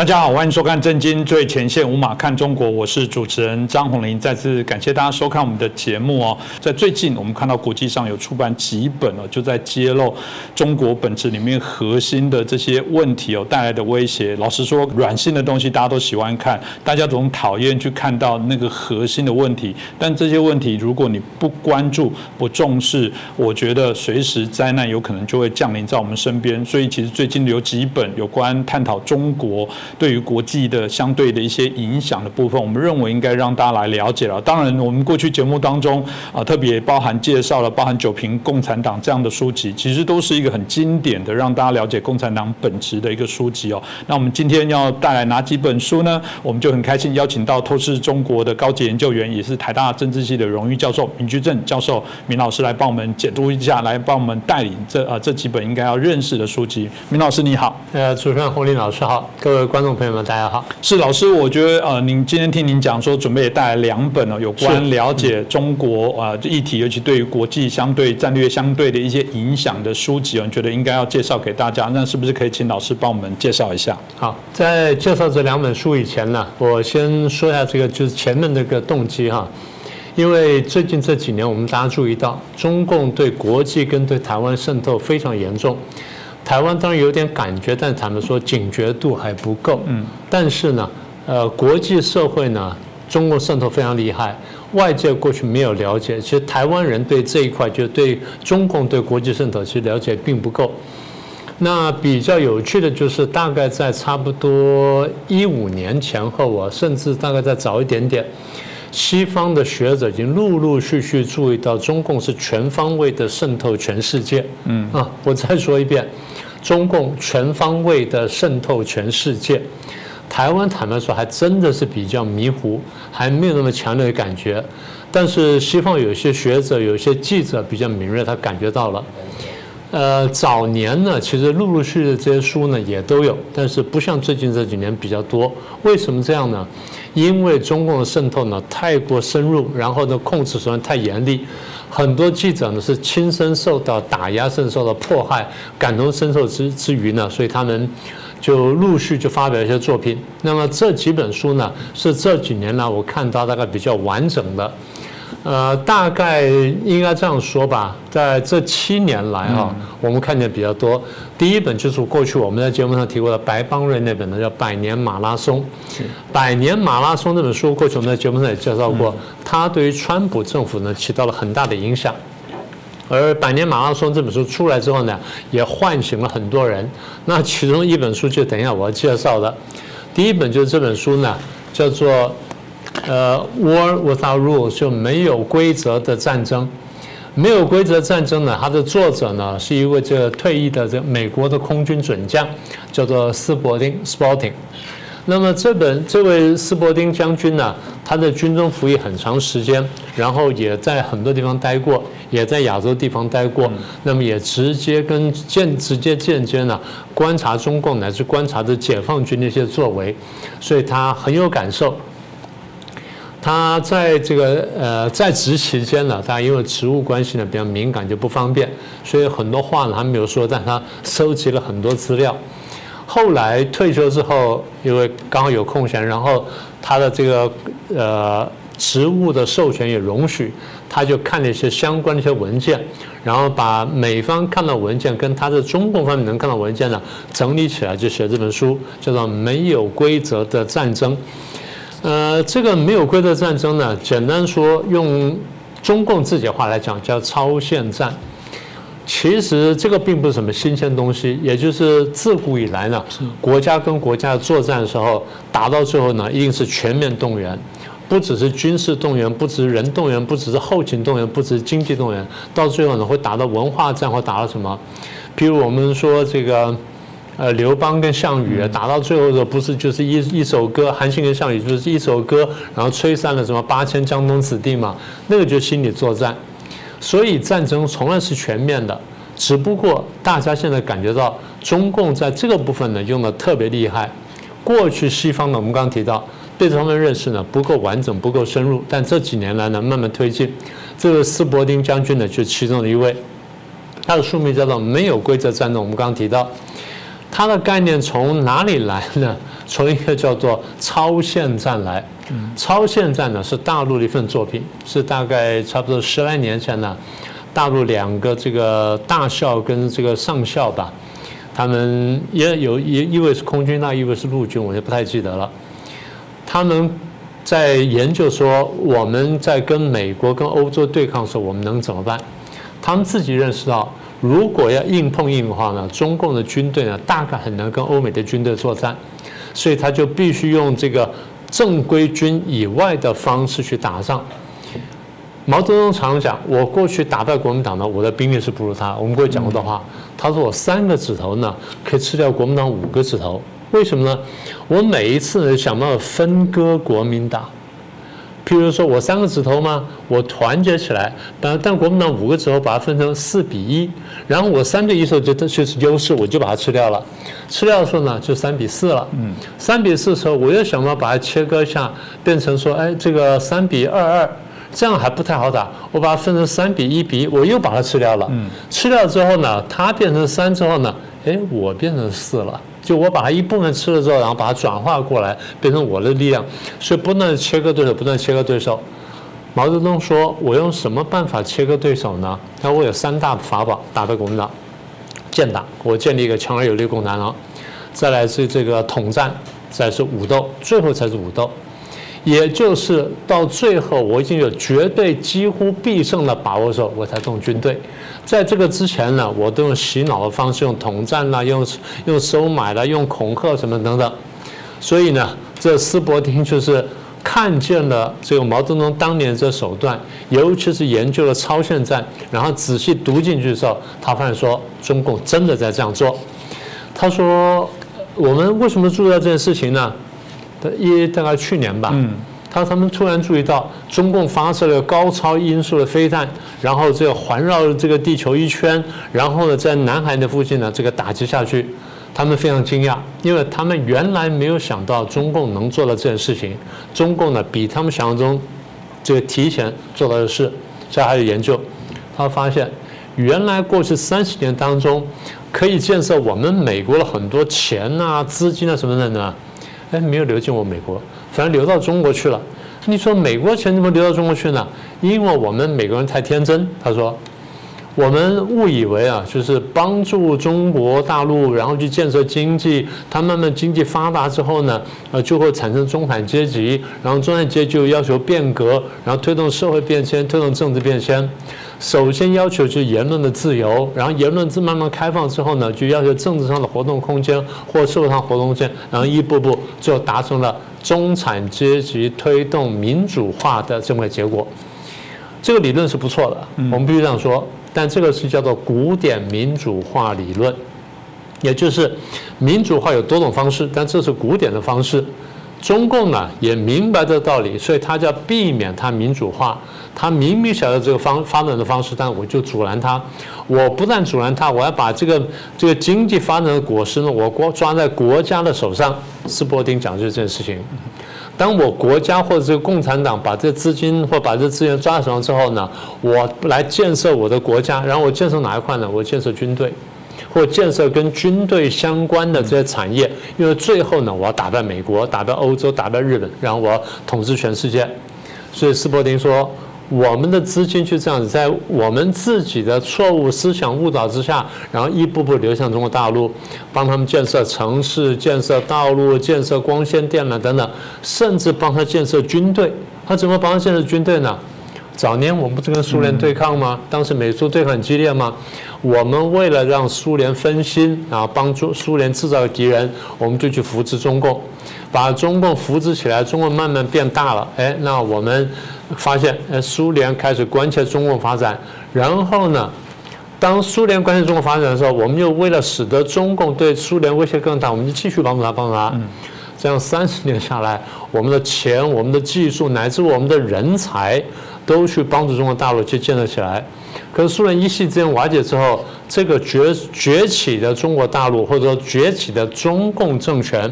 大家好，欢迎收看《震惊最前线》，无马看中国，我是主持人张宏林。再次感谢大家收看我们的节目哦。在最近，我们看到国际上有出版几本哦，就在揭露中国本质里面核心的这些问题哦带来的威胁。老实说，软性的东西大家都喜欢看，大家总讨厌去看到那个核心的问题。但这些问题，如果你不关注、不重视，我觉得随时灾难有可能就会降临在我们身边。所以，其实最近有几本有关探讨中国。对于国际的相对的一些影响的部分，我们认为应该让大家来了解了。当然，我们过去节目当中啊，特别包含介绍了包含《九瓶共产党》这样的书籍，其实都是一个很经典的让大家了解共产党本质的一个书籍哦。那我们今天要带来哪几本书呢？我们就很开心邀请到透视中国的高级研究员，也是台大政治系的荣誉教授闵居正教授，闵老师来帮我们解读一下，来帮我们带领这啊这几本应该要认识的书籍。闵老师你好，呃，主持人洪林老师好，各位观。观众朋友们，大家好。是老师，我觉得呃，您今天听您讲说，准备带来两本呢，有关了解中国啊议题，尤其对于国际相对战略相对的一些影响的书籍哦，你觉得应该要介绍给大家？那是不是可以请老师帮我们介绍一下？好，在介绍这两本书以前呢，我先说一下这个就是前面那个动机哈，因为最近这几年我们大家注意到，中共对国际跟对台湾渗透非常严重。台湾当然有点感觉，但坦白说警觉度还不够。嗯，但是呢，呃，国际社会呢，中共渗透非常厉害，外界过去没有了解。其实台湾人对这一块，就对中共对国际渗透其实了解并不够。那比较有趣的就是，大概在差不多一五年前后啊，甚至大概再早一点点。西方的学者已经陆陆续续注意到，中共是全方位的渗透全世界。嗯啊，我再说一遍，中共全方位的渗透全世界。台湾坦白说，还真的是比较迷糊，还没有那么强烈的感觉。但是西方有些学者、有些记者比较敏锐，他感觉到了。呃，早年呢，其实陆陆续续的这些书呢也都有，但是不像最近这几年比较多。为什么这样呢？因为中共的渗透呢太过深入，然后呢控制手段太严厉，很多记者呢是亲身受到打压，甚至受到迫害，感同身受之之余呢，所以他们就陆续就发表一些作品。那么这几本书呢，是这几年来我看到大概比较完整的。呃，大概应该这样说吧，在这七年来哈，我们看见比较多。第一本就是过去我们在节目上提过的白邦瑞那本呢，叫《百年马拉松》。百年马拉松这本书，过去我们在节目上也介绍过，它对于川普政府呢起到了很大的影响。而《百年马拉松》这本书出来之后呢，也唤醒了很多人。那其中一本书就等一下我要介绍的，第一本就是这本书呢，叫做。呃，War without rules 就没有规则的战争，没有规则战争呢？它的作者呢是一位这个退役的这美国的空军准将，叫做斯伯丁 （Sporting）。那么这本这位斯伯丁将军呢，他在军中服役很长时间，然后也在很多地方待过，也在亚洲地方待过，那么也直接跟间直接间接呢观察中共乃至观察着解放军的一些作为，所以他很有感受。他在这个呃在职期间呢，他因为职务关系呢比较敏感就不方便，所以很多话呢他没有说，但他收集了很多资料。后来退休之后，因为刚好有空闲，然后他的这个呃职务的授权也容许，他就看了一些相关的一些文件，然后把美方看到文件跟他的中共方面能看到文件呢整理起来，就写这本书，叫做《没有规则的战争》。呃，这个没有规则战争呢，简单说，用中共自己的话来讲，叫超限战。其实这个并不是什么新鲜东西，也就是自古以来呢，国家跟国家作战的时候，打到最后呢，一定是全面动员，不只是军事动员，不只是人动员，不只是后勤动员，不只是经济动员，到最后呢，会打到文化战，或打到什么？比如我们说这个。呃，刘邦跟项羽打到最后的时候不是就是一一首歌，韩信跟项羽就是一首歌，然后吹散了什么八千江东子弟嘛，那个就是心理作战。所以战争从来是全面的，只不过大家现在感觉到中共在这个部分呢用的特别厉害。过去西方呢，我们刚刚提到对这方面认识呢不够完整、不够深入，但这几年来呢慢慢推进。这个斯伯丁将军呢就其中的一位，他的书名叫做《没有规则战争》，我们刚刚提到。它的概念从哪里来呢？从一个叫做超限战来。超限战呢是大陆的一份作品，是大概差不多十来年前呢，大陆两个这个大校跟这个上校吧，他们也有一一位是空军，那一位是陆军，我就不太记得了。他们在研究说我们在跟美国跟欧洲对抗的时候，我们能怎么办？他们自己认识到，如果要硬碰硬的话呢，中共的军队呢大概很难跟欧美的军队作战，所以他就必须用这个。正规军以外的方式去打仗。毛泽东常讲：“我过去打败国民党呢，我的兵力是不如他。”我们过去讲过的话，他说：“我三个指头呢，可以吃掉国民党五个指头。为什么呢？我每一次，想办法分割国民党。”譬如说，我三个指头嘛，我团结起来，但但国民党五个指头把它分成四比一，然后我三比一时候就就是优势，我就把它吃掉了。吃掉的时候呢，就三比四了。嗯，三比四的时候，我又想办法把它切割一下，变成说，哎，这个三比二二，这样还不太好打。我把它分成三比一比，我又把它吃掉了。嗯，吃掉之后呢，它变成三之后呢，哎，我变成四了。就我把它一部分吃了之后，然后把它转化过来，变成我的力量，所以不断切割对手，不断切割对手。毛泽东说：“我用什么办法切割对手呢？他说我有三大法宝打败国民党：建党，我建立一个强而有力共产党；再来是这个统战，再是武斗，最后才是武斗。也就是到最后，我已经有绝对几乎必胜的把握的时候，我才动军队。”在这个之前呢，我都用洗脑的方式，用统战啦，用用收买啦，用恐吓什么等等。所以呢，这斯伯丁就是看见了这个毛泽东当年这手段，尤其是研究了超限战，然后仔细读进去的时候，他发现说中共真的在这样做。他说：“我们为什么注意到这件事情呢？一大概去年吧。”他他们突然注意到，中共发射了高超音速的飞弹，然后这个环绕这个地球一圈，然后呢，在南海的附近呢，这个打击下去，他们非常惊讶，因为他们原来没有想到中共能做到这件事情。中共呢，比他们想象中这个提前做到的事，这还有研究，他发现原来过去三十年当中，可以建设我们美国的很多钱啊、资金啊什么的呢，哎，没有流进我美国。反而流到中国去了。你说美国钱怎么流到中国去呢？因为我们美国人太天真。他说，我们误以为啊，就是帮助中国大陆，然后去建设经济，它慢慢经济发达之后呢，呃，就会产生中产阶级，然后中产阶级就要求变革，然后推动社会变迁，推动政治变迁。首先要求就是言论的自由，然后言论自慢慢开放之后呢，就要求政治上的活动空间或社会上活动空间，然后一步步就达成了中产阶级推动民主化的这么个结果。这个理论是不错的，我们必须这样说。但这个是叫做古典民主化理论，也就是民主化有多种方式，但这是古典的方式。中共呢也明白这道理，所以他就要避免它民主化。他明明晓得这个方发展的方式，但我就阻拦他。我不但阻拦他，我要把这个这个经济发展的果实呢，我国抓在国家的手上。斯伯丁讲就是这件事情。当我国家或者这个共产党把这资金或把这资源抓在手上之后呢，我来建设我的国家，然后我建设哪一块呢？我建设军队。或建设跟军队相关的这些产业，因为最后呢，我要打败美国，打败欧洲，打败日本，然后我要统治全世界。所以斯伯丁说，我们的资金就这样子，在我们自己的错误思想误导之下，然后一步步流向中国大陆，帮他们建设城市、建设道路、建设光纤电缆等等，甚至帮他建设军队。他怎么帮他建设军队呢？早年我们不是跟苏联对抗吗？当时美苏对抗很激烈吗？我们为了让苏联分心，然后帮助苏联制造敌人，我们就去扶持中共，把中共扶持起来，中共慢慢变大了。哎，那我们发现，哎，苏联开始关切中共发展。然后呢，当苏联关切中国发展的时候，我们又为了使得中共对苏联威胁更大，我们就继续帮助他，帮助他。这样三十年下来，我们的钱、我们的技术乃至我们的人才。都去帮助中国大陆去建设起来，可是苏联一系之间瓦解之后，这个崛崛起的中国大陆或者说崛起的中共政权，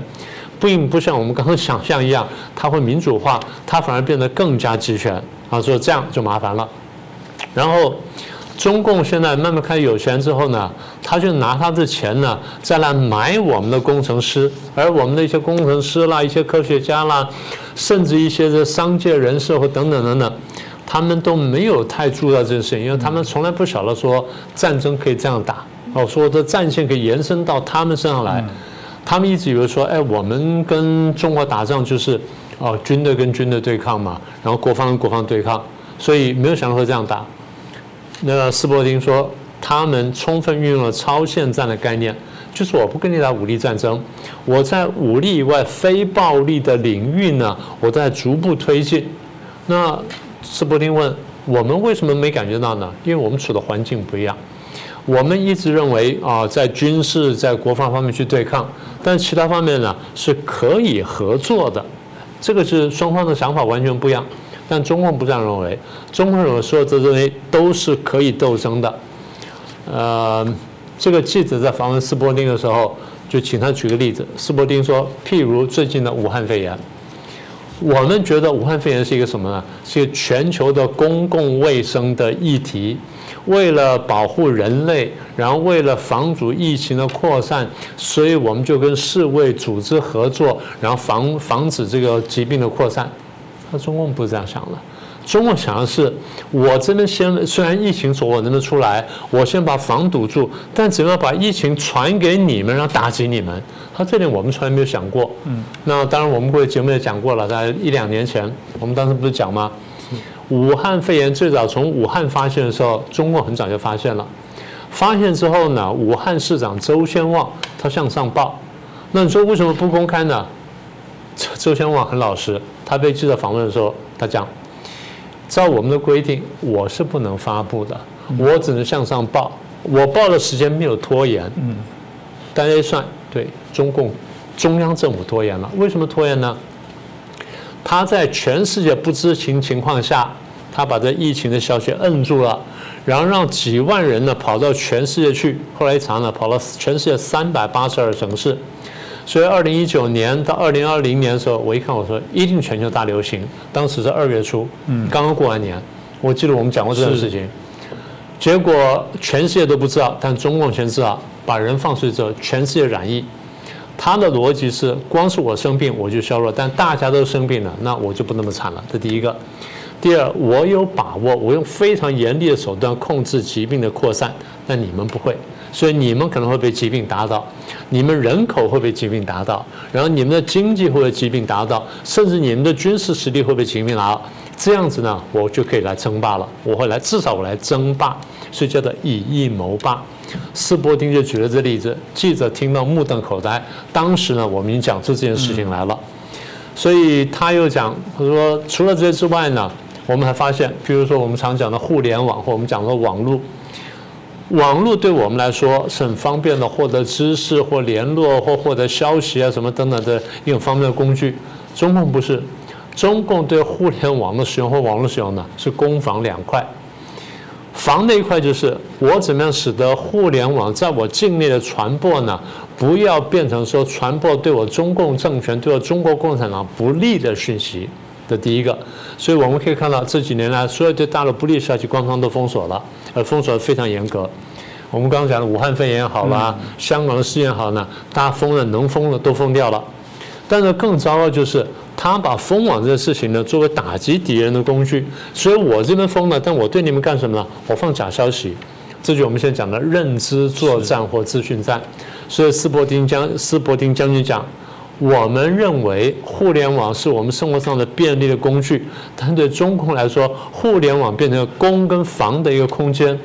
并不像我们刚刚想象一样，它会民主化，它反而变得更加集权。啊，所以这样就麻烦了。然后中共现在慢慢开始有钱之后呢，他就拿他的钱呢，再来买我们的工程师，而我们的一些工程师啦、一些科学家啦，甚至一些的商界人士或等等等等，他们都没有太注意到这件事情，因为他们从来不晓得说战争可以这样打，哦，说的战线可以延伸到他们身上来，他们一直以为说，哎，我们跟中国打仗就是哦，军队跟军队对抗嘛，然后国防跟国防对抗，所以没有想到会这样打。那个斯伯丁说，他们充分运用了超限战的概念，就是我不跟你打武力战争，我在武力以外非暴力的领域呢，我在逐步推进。那斯伯丁问我们为什么没感觉到呢？因为我们处的环境不一样。我们一直认为啊，在军事、在国防方面去对抗，但其他方面呢是可以合作的。这个是双方的想法完全不一样。但中共不这样认为，中共认为所有这些都是可以斗争的。呃，这个记者在访问斯伯丁的时候，就请他举个例子。斯伯丁说，譬如最近的武汉肺炎，我们觉得武汉肺炎是一个什么呢？是一个全球的公共卫生的议题。为了保护人类，然后为了防止疫情的扩散，所以我们就跟世卫组织合作，然后防防止这个疾病的扩散。那中共不是这样想的，中共想的是，我这边先虽然疫情从我这边出来，我先把防堵住，但怎么样把疫情传给你们，然后打击你们？他这点我们从来没有想过。嗯，那当然我们过去节目也讲过了，在一两年前，我们当时不是讲吗？武汉肺炎最早从武汉发现的时候，中共很早就发现了，发现之后呢，武汉市长周先旺他向上报，那你说为什么不公开呢？周周先旺很老实。他被记者访问的时候，他讲：“照我们的规定，我是不能发布的，我只能向上报。我报的时间没有拖延。嗯，大家一算，对中共中央政府拖延了。为什么拖延呢？他在全世界不知情情况下，他把这疫情的消息摁住了，然后让几万人呢跑到全世界去。后来一查呢，跑到全世界三百八十二城市。”所以，二零一九年到二零二零年的时候，我一看，我说一定全球大流行。当时是二月初，嗯，刚刚过完年，我记得我们讲过这件事情。结果全世界都不知道，但中共全知道，把人放出去之后，全世界染疫。他的逻辑是，光是我生病我就削弱，但大家都生病了，那我就不那么惨了。这第一个。第二，我有把握，我用非常严厉的手段控制疾病的扩散，但你们不会。所以你们可能会被疾病打倒，你们人口会被疾病打倒，然后你们的经济会被疾病打倒，甚至你们的军事实力会被疾病打倒。这样子呢，我就可以来争霸了。我会来，至少我来争霸，所以叫做以一谋霸。斯伯丁就举了这例子，记者听到目瞪口呆。当时呢，我们已经讲出这件事情来了，所以他又讲，他说除了这些之外呢，我们还发现，比如说我们常讲的互联网，或我们讲的网络。网络对我们来说是很方便的，获得知识或联络或获得消息啊什么等等的一种方便的工具。中共不是，中共对互联网的使用和网络使用呢是攻防两块。防的一块就是我怎么样使得互联网在我境内的传播呢，不要变成说传播对我中共政权、对我中国共产党不利的讯息的第一个。所以我们可以看到这几年来，所有对大陆不利消息官方都封锁了。呃，封锁的非常严格。我们刚刚讲的武汉肺炎好啦，香港的事件好呢，大家封了，能封的都封掉了。但是更糟糕就是，他把封网这个事情呢，作为打击敌人的工具。所以我这边封了，但我对你们干什么呢？我放假消息。这就我们现在讲的认知作战或资讯战。所以斯伯丁将斯伯丁将军讲。我们认为互联网是我们生活上的便利的工具，但对中共来说，互联网变成攻跟防的一个空间，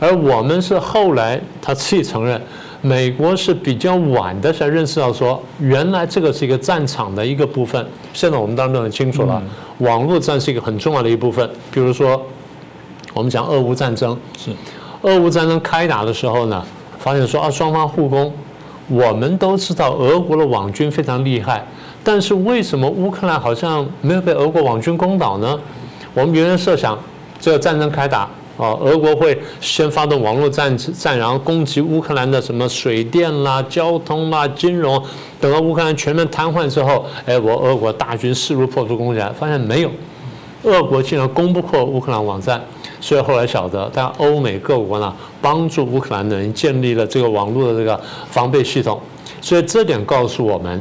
而我们是后来他自己承认，美国是比较晚的才认识到说，原来这个是一个战场的一个部分。现在我们当然都很清楚了，网络战是一个很重要的一部分。比如说，我们讲俄乌战争，是俄乌战争开打的时候呢，发现说啊，双方互攻。我们都知道俄国的网军非常厉害，但是为什么乌克兰好像没有被俄国网军攻倒呢？我们原来设想，这个战争开打，啊，俄国会先发动网络战战，然后攻击乌克兰的什么水电啦、交通啦、金融，等到乌克兰全面瘫痪之后，哎，我俄国大军势如破竹攻起来，发现没有，俄国竟然攻不破乌克兰网站。所以后来晓得，但欧美各国呢帮助乌克兰人建立了这个网络的这个防备系统，所以这点告诉我们，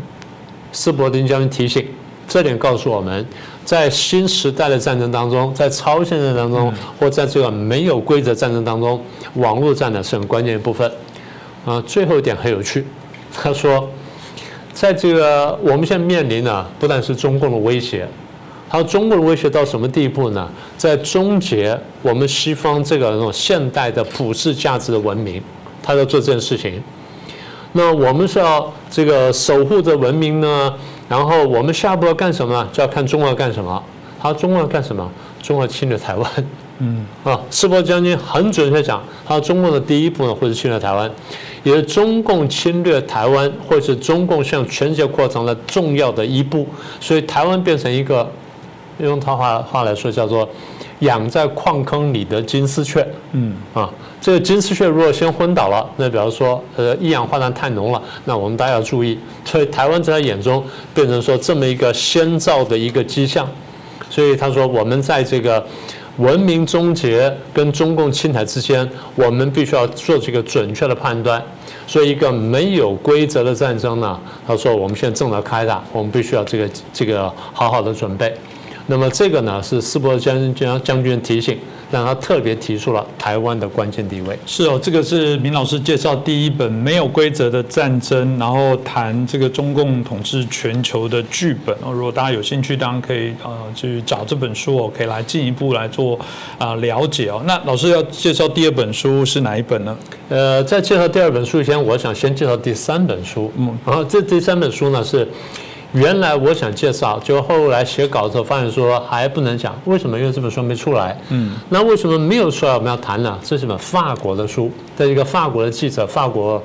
斯伯丁将军提醒，这点告诉我们，在新时代的战争当中，在超限战当中，或在这个没有规则战争当中，网络战呢是很关键的部分。啊，最后一点很有趣，他说，在这个我们现在面临的不但是中共的威胁。还有中共的威胁到什么地步呢？在终结我们西方这个那种现代的普世价值的文明，他在做这件事情。那我们是要这个守护着文明呢？然后我们下一步要干什么？就要看中国要干什么。他中国要干什么？中国侵略台湾。嗯啊，赤膊将军很准确讲，他中共的第一步呢，会是侵略台湾，也是中共侵略台湾，或是中共向全世界扩张的重要的一步。所以台湾变成一个。用他话话来说，叫做养在矿坑里的金丝雀。嗯啊，这个金丝雀如果先昏倒了，那比方说，呃，一氧化碳太浓了，那我们大家要注意。所以台湾在他眼中变成说这么一个先兆的一个迹象。所以他说，我们在这个文明终结跟中共侵台之间，我们必须要做这个准确的判断。所以一个没有规则的战争呢，他说我们现在正在开打，我们必须要这个这个好好的准备。那么这个呢是斯伯将将将军提醒，让他特别提出了台湾的关键地位。是哦，这个是明老师介绍第一本没有规则的战争，然后谈这个中共统治全球的剧本哦。如果大家有兴趣，当然可以呃去找这本书哦，可以来进一步来做啊了解哦。那老师要介绍第二本书是哪一本呢？呃，在介绍第二本书前，我想先介绍第三本书。嗯，然后这第三本书呢是。原来我想介绍，就后来写稿子发现说还不能讲，为什么？因为这本书没出来。嗯，那为什么没有出来？我们要谈呢？这是本法国的书，在一个法国的记者，法国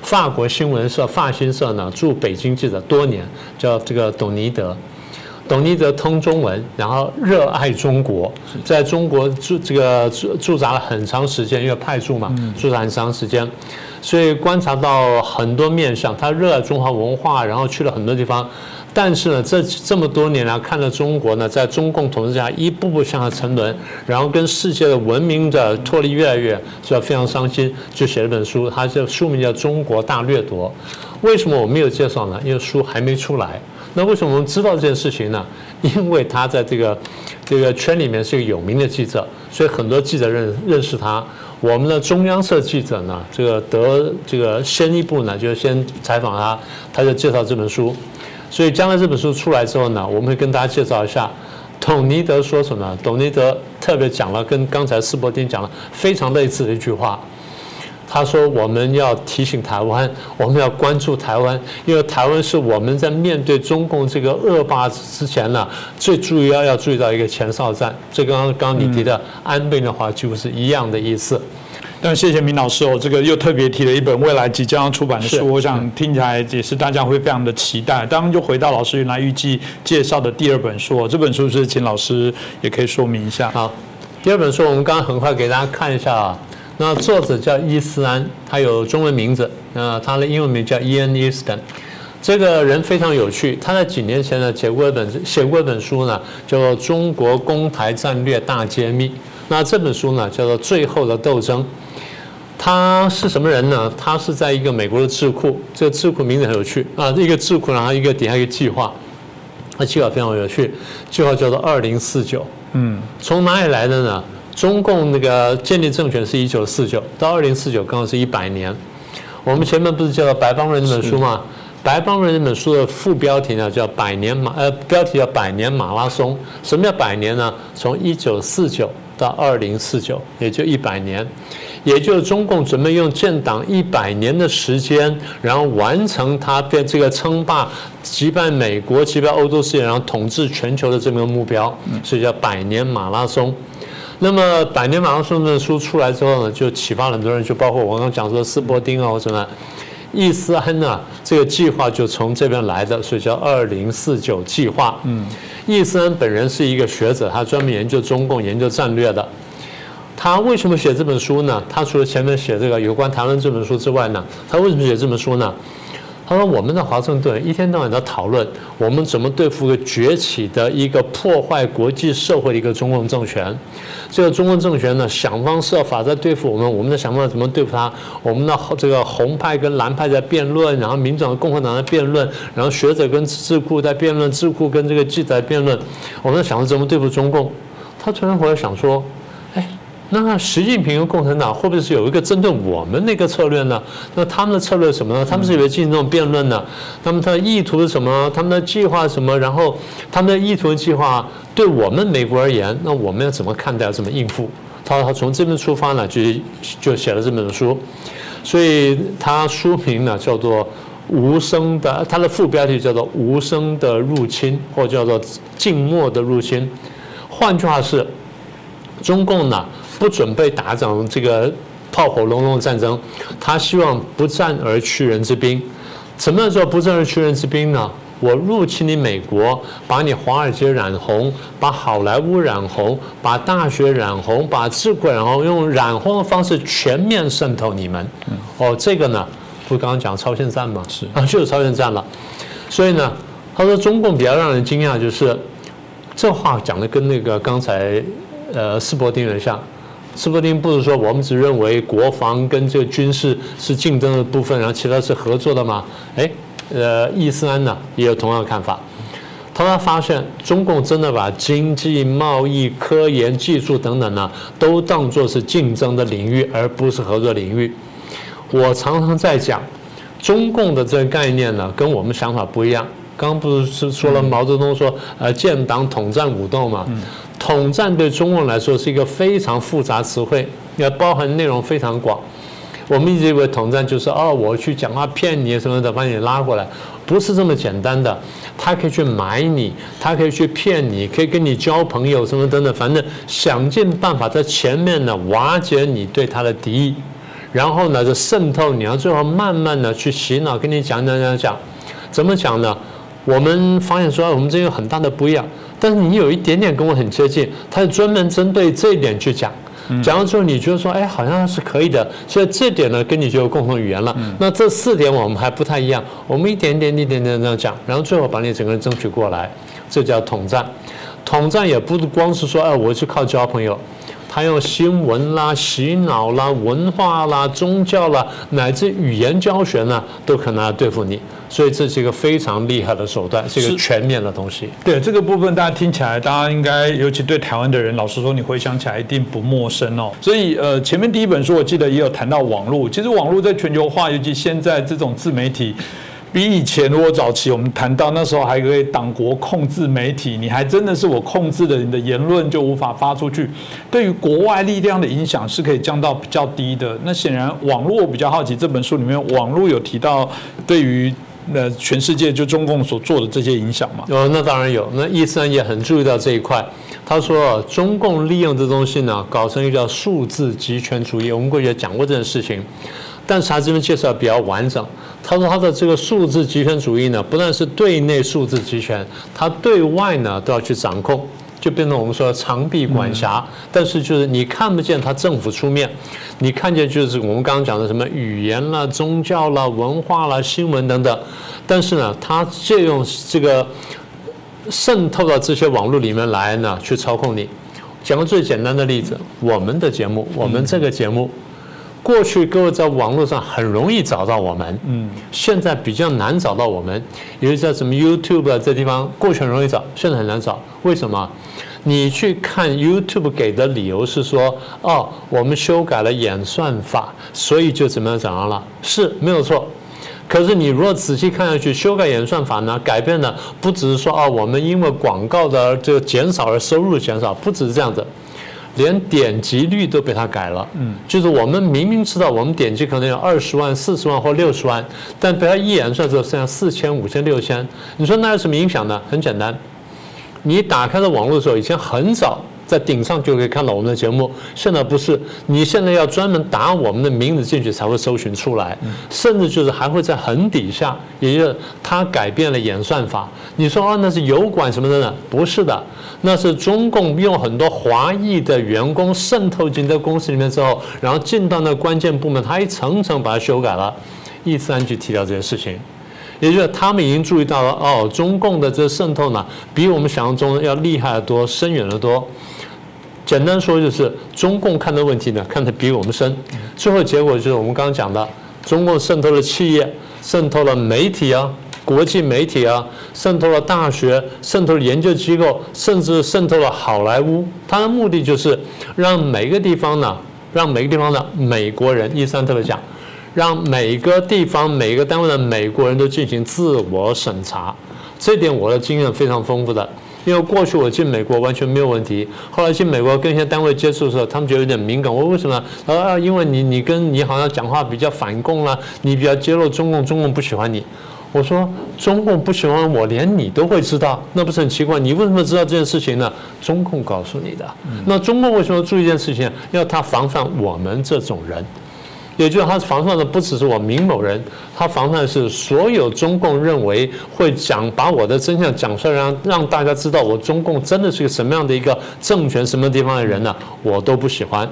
法国新闻社法新社呢驻北京记者多年，叫这个董尼德。董尼德通中文，然后热爱中国，在中国驻这个驻驻扎了很长时间，因为派驻嘛，驻扎很长时间。所以观察到很多面相，他热爱中华文化，然后去了很多地方，但是呢，这这么多年来看到中国呢，在中共统治下一步步向下沉沦，然后跟世界的文明的脱离越来越，就非常伤心，就写了本书，他这书名叫《中国大掠夺》。为什么我没有介绍呢？因为书还没出来。那为什么我们知道这件事情呢？因为他在这个这个圈里面是一个有名的记者，所以很多记者认认识他。我们的中央社记者呢，这个德这个先一步呢，就先采访他，他就介绍这本书。所以将来这本书出来之后呢，我们会跟大家介绍一下，董尼德说什么。董尼德特别讲了跟刚才斯伯丁讲了非常类似的一句话。他说：“我们要提醒台湾，我们要关注台湾，因为台湾是我们在面对中共这个恶霸之前呢，最注要要注意到一个前哨站。这刚刚刚你提的安倍的话，几乎是一样的意思。但谢谢明老师哦，这个又特别提了一本未来即将要出版的书，我想听起来也是大家会非常的期待。当然，就回到老师原来预计介绍的第二本书，这本书是请老师也可以说明一下。好，第二本书我们刚刚很快给大家看一下啊。”那作者叫伊斯安，他有中文名字，那他的英文名叫 Ian Easton。这个人非常有趣，他在几年前呢写过一本写过一本书呢，叫做《中国攻台战略大揭秘》。那这本书呢叫做《最后的斗争》。他是什么人呢？他是在一个美国的智库，这个智库名字很有趣啊，一个智库然后一个底下一个计划，那计划非常有趣，计划叫做二零四九。嗯，从哪里来的呢？中共那个建立政权是一九四九到二零四九，刚好是一百年。我们前面不是叫《白帮人》这本书吗？《白帮人》这本书的副标题呢叫“百年马”，呃，标题叫“百年马拉松”。什么叫百年呢？从一九四九到二零四九，也就一百年，也就是中共准备用建党一百年的时间，然后完成他变这个称霸、击败美国、击败欧洲世界，然后统治全球的这么个目标，所以叫“百年马拉松”。那么《百年马拉松》的书出来之后呢，就启发很多人，就包括我刚刚讲说斯伯丁啊或什么，易思安呢，这个计划就从这边来的，所以叫二零四九计划。嗯，易思安本人是一个学者，他专门研究中共、研究战略的。他为什么写这本书呢？他除了前面写这个有关台湾这本书之外呢，他为什么写这本书呢？他说：“我们的华盛顿一天到晚在讨论我们怎么对付个崛起的一个破坏国际社会的一个中共政权。这个中共政权呢，想方设法在对付我们，我们在想办法怎么对付他。我们的这个红派跟蓝派在辩论，然后民主党、共和党在辩论，然后学者跟智库在辩论，智库跟这个记者在辩论。我们在想着怎么对付中共。他突然回来想说。”那习近平和共产党会不会是有一个针对我们那个策略呢？那他们的策略是什么呢？他们是以为进行这种辩论呢？那么他的意图是什么？他们的计划是什么？然后他们的意图计划对我们美国而言，那我们要怎么看待？怎么应付？他他从这边出发呢，就就写了这本书。所以他书名呢叫做《无声的》，他的副标题叫做《无声的入侵》或叫做《静默的入侵》。换句话是，中共呢？不准备打场这个炮火隆隆的战争，他希望不战而屈人之兵。怎么样做不战而屈人之兵呢？我入侵你美国，把你华尔街染红，把好莱坞染红，把大学染红，把智库染红，用染红的方式全面渗透你们。哦，这个呢，不刚刚讲超限战吗？是啊，就是超限战了。所以呢，他说中共比较让人惊讶，就是这话讲的跟那个刚才呃斯伯丁很像。斯伯丁不是说我们只认为国防跟这个军事是竞争的部分，然后其他是合作的吗？哎，呃，伊斯兰呢也有同样的看法。他发现中共真的把经济、贸易、科研、技术等等呢，都当作是竞争的领域，而不是合作领域。我常常在讲，中共的这个概念呢，跟我们想法不一样。刚刚不是说了毛泽东说，呃，建党统战武斗嘛？统战对中共来说是一个非常复杂词汇，要包含内容非常广。我们一直以为统战就是哦，我去讲话骗你什么的，把你拉过来，不是这么简单的。他可以去买你，他可以去骗你，可以跟你交朋友什么等等，反正想尽办法在前面呢瓦解你对他的敌意，然后呢就渗透你，要最后慢慢的去洗脑，跟你讲讲讲讲，怎么讲呢？我们发现说我们这有很大的不一样。但是你有一点点跟我很接近，他是专门针对这一点去讲，讲完之后你觉得说，哎，好像是可以的，所以这点呢跟你就有共同语言了。那这四点我们还不太一样，我们一点点一点点这样讲，然后最后把你整个人争取过来，这叫统战。统战也不光是说，哎，我去靠交朋友。还有新闻啦、洗脑啦、文化啦、宗教啦，乃至语言教学呢，都可能要对付你。所以这是一个非常厉害的手段，是一个全面的东西。对这个部分，大家听起来，大家应该尤其对台湾的人，老实说，你回想起来一定不陌生哦。所以呃，前面第一本书我记得也有谈到网络，其实网络在全球化，尤其现在这种自媒体。比以前，如果早期我们谈到那时候还可以党国控制媒体，你还真的是我控制的，你的言论就无法发出去。对于国外力量的影响是可以降到比较低的。那显然网络我比较好奇，这本书里面网络有提到对于呃全世界就中共所做的这些影响吗？有，那当然有。那易思安也很注意到这一块，他说中共利用这东西呢，搞成一个叫数字集权主义。我们过去也讲过这件事情。但是他这边介绍比较完整。他说他的这个数字集权主义呢，不但是对内数字集权，他对外呢都要去掌控，就变成我们说长臂管辖。但是就是你看不见他政府出面，你看见就是我们刚刚讲的什么语言啦、宗教啦、文化啦、新闻等等。但是呢，他借用这个渗透到这些网络里面来呢，去操控你。讲个最简单的例子，我们的节目，我们这个节目。过去各位在网络上很容易找到我们，嗯，现在比较难找到我们，尤其在什么 YouTube 啊这地方，过去很容易找，现在很难找。为什么？你去看 YouTube 给的理由是说，哦，我们修改了演算法，所以就怎么样怎样了，是没有错。可是你如果仔细看下去，修改演算法呢，改变的不只是说，哦，我们因为广告的这个减少而收入减少，不只是这样子。连点击率都被他改了，嗯，就是我们明明知道我们点击可能有二十万、四十万或六十万，但被他一演算之后剩下四千、五千、六千，你说那有什么影响呢？很简单，你打开了网络的时候，以前很早。在顶上就可以看到我们的节目，现在不是，你现在要专门打我们的名字进去才会搜寻出来，甚至就是还会在很底下，也就是他改变了演算法。你说啊，那是油管什么的呢？不是的，那是中共用很多华裔的员工渗透进这公司里面之后，然后进到那关键部门，他一层层把它修改了。一三去提到这件事情，也就是他们已经注意到了哦，中共的这渗透呢，比我们想象中要厉害得多，深远得多。简单说就是，中共看的问题呢，看得比我们深。最后结果就是我们刚刚讲的，中共渗透了企业，渗透了媒体啊，国际媒体啊，渗透了大学，渗透了研究机构，甚至渗透了好莱坞。它的目的就是让每个地方呢，让每个地方的美国人，一三特别讲，让每个地方每个单位的美国人都进行自我审查。这点我的经验非常丰富的。因为过去我进美国完全没有问题，后来进美国跟一些单位接触的时候，他们觉得有点敏感。我为什么？啊，因为你你跟你好像讲话比较反共了，你比较揭露中共，中共不喜欢你。我说中共不喜欢我，连你都会知道，那不是很奇怪？你为什么知道这件事情呢？中共告诉你的。那中共为什么注意一件事情？要他防范我们这种人。也就是他防范的不只是我明某人，他防范的是所有中共认为会讲把我的真相讲出来，让让大家知道我中共真的是个什么样的一个政权、什么地方的人呢？我都不喜欢。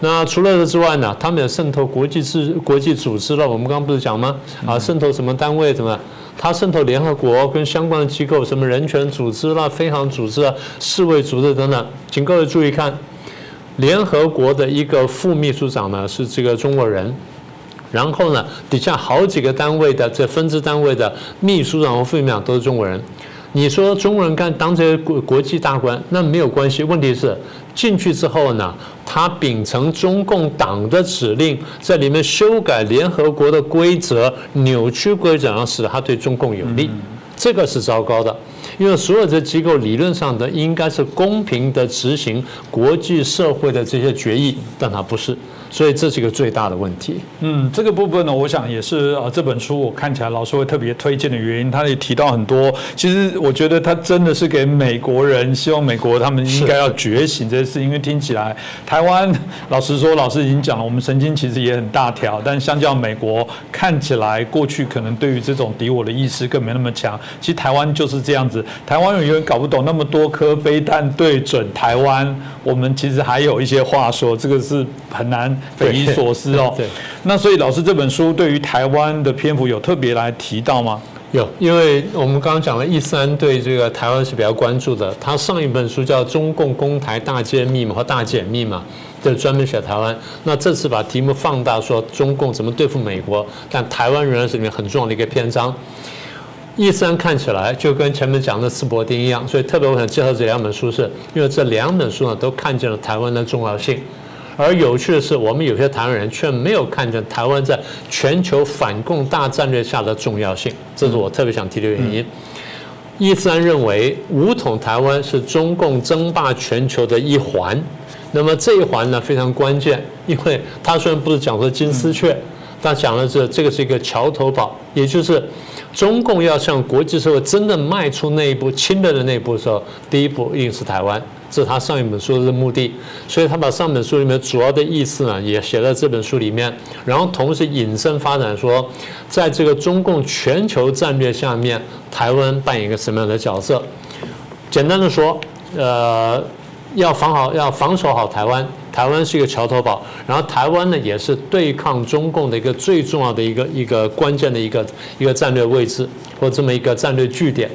那除了这之外呢？他们也渗透国际制、国际组织了。我们刚刚不是讲吗？啊，渗透什么单位？什么？他渗透联合国跟相关的机构，什么人权组织啦、非航组织啊、世卫组织等等。请各位注意看。联合国的一个副秘书长呢是这个中国人，然后呢底下好几个单位的这分支单位的秘书长和副秘书长都是中国人。你说中国人干当这些国国际大官，那没有关系。问题是进去之后呢，他秉承中共党的指令，在里面修改联合国的规则，扭曲规则，然后使他对中共有利，这个是糟糕的。因为所有的机构理论上的应该是公平的执行国际社会的这些决议，但它不是。所以这是一个最大的问题。嗯，这个部分呢，我想也是呃，这本书我看起来老师会特别推荐的原因。他也提到很多，其实我觉得他真的是给美国人，希望美国他们应该要觉醒这些事。因为听起来台湾，老实说，老师已经讲了，我们神经其实也很大条，但相较美国，看起来过去可能对于这种敌我的意识更没那么强。其实台湾就是这样子，台湾人永远搞不懂那么多颗飞弹对准台湾，我们其实还有一些话说，这个是很难。匪夷所思哦。对，那所以老师这本书对于台湾的篇幅有特别来提到吗？有，因为我们刚刚讲了，一三对这个台湾是比较关注的。他上一本书叫《中共公台大揭秘》嘛，和大解密嘛，就专门写台湾。那这次把题目放大，说中共怎么对付美国，但台湾仍然是里面很重要的一个篇章。一三看起来就跟前面讲的斯伯丁一样，所以特别我想介绍这两本书，是因为这两本书呢都看见了台湾的重要性。而有趣的是，我们有些台湾人却没有看见台湾在全球反共大战略下的重要性，这是我特别想提的原因。伊斯兰认为武统台湾是中共争霸全球的一环，那么这一环呢非常关键，因为他虽然不是讲说金丝雀，但讲的是这个是一个桥头堡，也就是中共要向国际社会真正迈出那一步、侵略的那一步的时候，第一步一定是台湾。这是他上一本书的目的，所以他把上本书里面主要的意思呢，也写在这本书里面，然后同时引申发展说，在这个中共全球战略下面，台湾扮演一个什么样的角色？简单的说，呃，要防好，要防守好台湾，台湾是一个桥头堡，然后台湾呢，也是对抗中共的一个最重要的一个一个关键的一个一个战略位置或这么一个战略据点。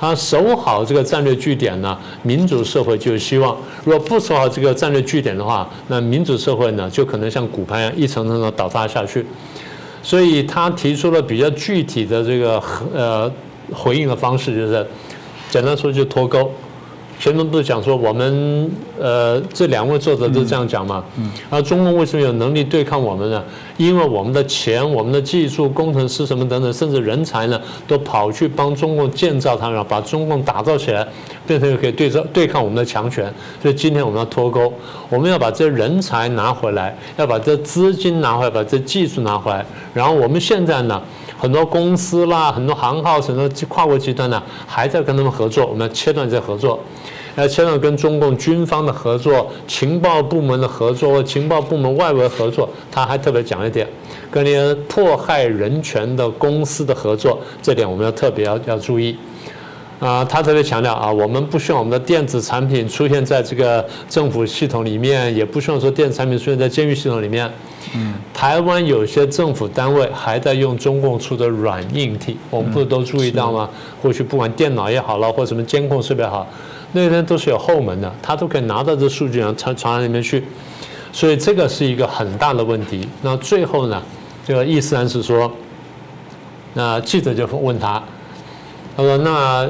他守好这个战略据点呢，民主社会就有希望；如果不守好这个战略据点的话，那民主社会呢就可能像骨牌一样一层层的倒塌下去。所以他提出了比较具体的这个呃回应的方式，就是简单说就脱钩。前面不是讲说我们呃这两位作者都这样讲嘛？嗯。而中共为什么有能力对抗我们呢？因为我们的钱、我们的技术、工程师什么等等，甚至人才呢，都跑去帮中共建造它，然后把中共打造起来，变成可以对照对抗我们的强权。所以今天我们要脱钩，我们要把这人才拿回来，要把这资金拿回来，把这技术拿回来。然后我们现在呢，很多公司啦、很多行号、很多跨国集团呢，还在跟他们合作，我们要切断这合作。要牵扯跟中共军方的合作、情报部门的合作、情报部门外围合作，他还特别讲一点，跟那些迫害人权的公司的合作，这点我们要特别要要注意。啊，他特别强调啊，我们不希望我们的电子产品出现在这个政府系统里面，也不希望说电子产品出现在监狱系统里面。嗯，台湾有些政府单位还在用中共出的软硬体，我们不是都注意到吗？过去不管电脑也好了，或什么监控设备好，那边都是有后门的，他都可以拿到这数据，然后传传到里面去。所以这个是一个很大的问题。那最后呢，这个意思呢是说，那记者就问他，他说：“那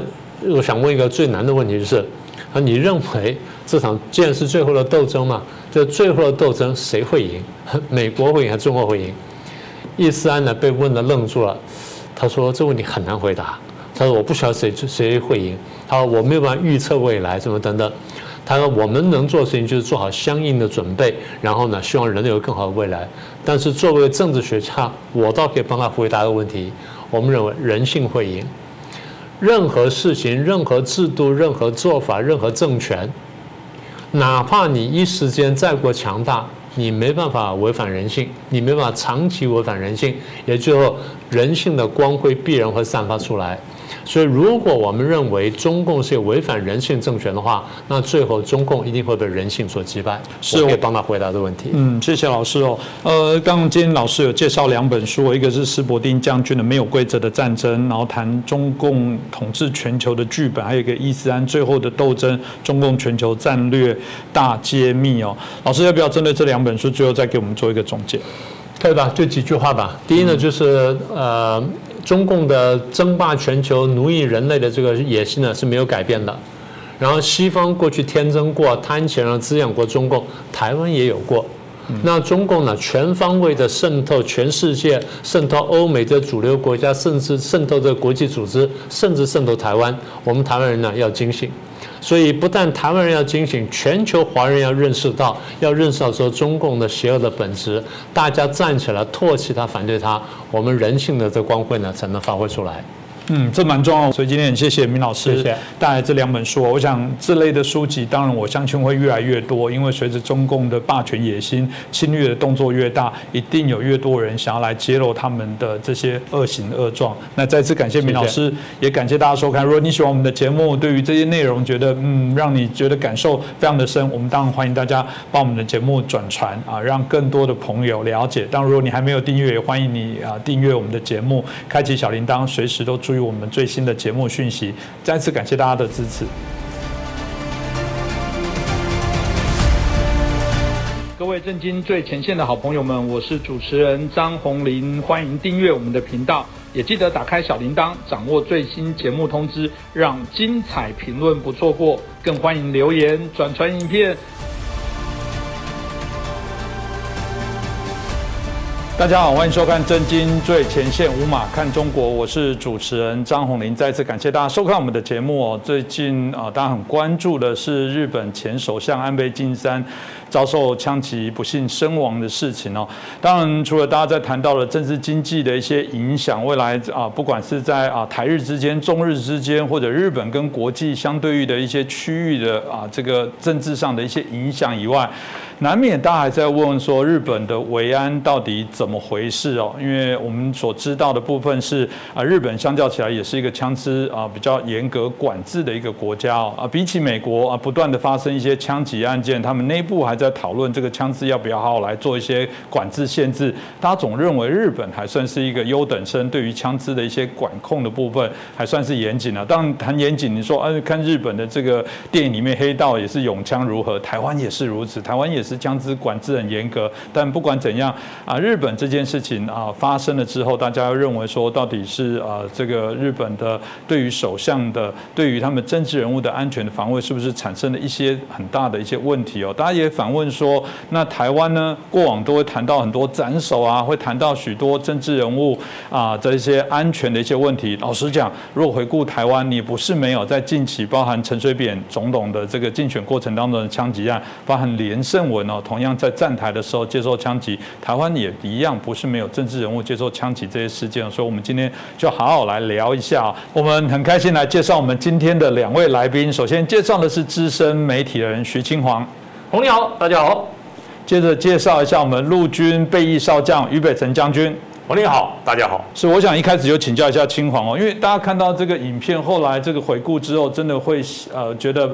我想问一个最难的问题，就是啊，你认为这场既然是最后的斗争嘛，这最后的斗争谁会赢？美国会赢还是中国会赢？”伊斯兰呢被问的愣住了，他说：“这问题很难回答。”他说：“我不晓得谁谁会赢，他说我没有办法预测未来，什么等等。”他说：“我们能做的事情就是做好相应的准备，然后呢，希望人类有更好的未来。但是作为政治学家，我倒可以帮他回答个问题。我们认为人性会赢。任何事情、任何制度、任何做法、任何政权，哪怕你一时间再过强大，你没办法违反人性，你没办法长期违反人性，也就人性的光辉必然会散发出来。”所以，如果我们认为中共是有违反人性政权的话，那最后中共一定会被人性所击败。是可以帮他回答这个问题。嗯，谢谢老师哦。呃，刚刚今天老师有介绍两本书，一个是斯伯丁将军的《没有规则的战争》，然后谈中共统治全球的剧本，还有一个伊斯兰最后的斗争，中共全球战略大揭秘哦。老师要不要针对这两本书，最后再给我们做一个总结？可以吧？就几句话吧。第一呢，就是呃。中共的争霸全球、奴役人类的这个野心呢是没有改变的。然后西方过去天真过、贪钱而滋养过中共，台湾也有过。那中共呢，全方位的渗透全世界，渗透欧美的主流国家，甚至渗透这国际组织，甚至渗透台湾。我们台湾人呢要警醒。所以，不但台湾人要警醒，全球华人要认识到，要认识到说中共的邪恶的本质，大家站起来唾弃他、反对他，我们人性的这光辉呢才能发挥出来。嗯，这蛮重要，所以今天很谢谢明老师带来这两本书。我想这类的书籍，当然我相信会越来越多，因为随着中共的霸权野心、侵略的动作越大，一定有越多人想要来揭露他们的这些恶行恶状。那再次感谢明老师，也感谢大家收看。如果你喜欢我们的节目，对于这些内容觉得嗯让你觉得感受非常的深，我们当然欢迎大家把我们的节目转传啊，让更多的朋友了解。当然，如果你还没有订阅，也欢迎你啊订阅我们的节目，开启小铃铛，随时都注意。我们最新的节目讯息，再次感谢大家的支持。各位震惊最前线的好朋友们，我是主持人张宏林，欢迎订阅我们的频道，也记得打开小铃铛，掌握最新节目通知，让精彩评论不错过。更欢迎留言转传影片。大家好，欢迎收看《震惊最前线》，无马看中国，我是主持人张宏林。再次感谢大家收看我们的节目哦。最近啊，大家很关注的是日本前首相安倍晋三遭受枪击不幸身亡的事情哦。当然，除了大家在谈到了政治经济的一些影响，未来啊，不管是在啊台日之间、中日之间，或者日本跟国际相对于的一些区域的啊这个政治上的一些影响以外。难免大家还在问说日本的维安到底怎么回事哦？因为我们所知道的部分是啊，日本相较起来也是一个枪支啊比较严格管制的一个国家哦啊，比起美国啊不断的发生一些枪击案件，他们内部还在讨论这个枪支要不要好好来做一些管制限制。大家总认为日本还算是一个优等生，对于枪支的一些管控的部分还算是严谨的。当然谈严谨，你说啊，看日本的这个电影里面黑道也是拥枪如何，台湾也是如此，台湾也是。枪支管制很严格，但不管怎样啊，日本这件事情啊发生了之后，大家认为说到底是啊这个日本的对于首相的对于他们政治人物的安全的防卫是不是产生了一些很大的一些问题哦？大家也反问说，那台湾呢？过往都会谈到很多斩首啊，会谈到许多政治人物啊这一些安全的一些问题。老实讲，如果回顾台湾，你不是没有在近期包含陈水扁总统的这个竞选过程当中的枪击案，包含连胜文。哦，同样在站台的时候接受枪击，台湾也一样不是没有政治人物接受枪击这些事件，所以我们今天就好好来聊一下。我们很开心来介绍我们今天的两位来宾。首先介绍的是资深媒体人徐清煌，洪你好，大家好。接着介绍一下我们陆军备役少将于北辰将军，洪你好，大家好。是，我想一开始就请教一下青黄哦，因为大家看到这个影片，后来这个回顾之后，真的会呃觉得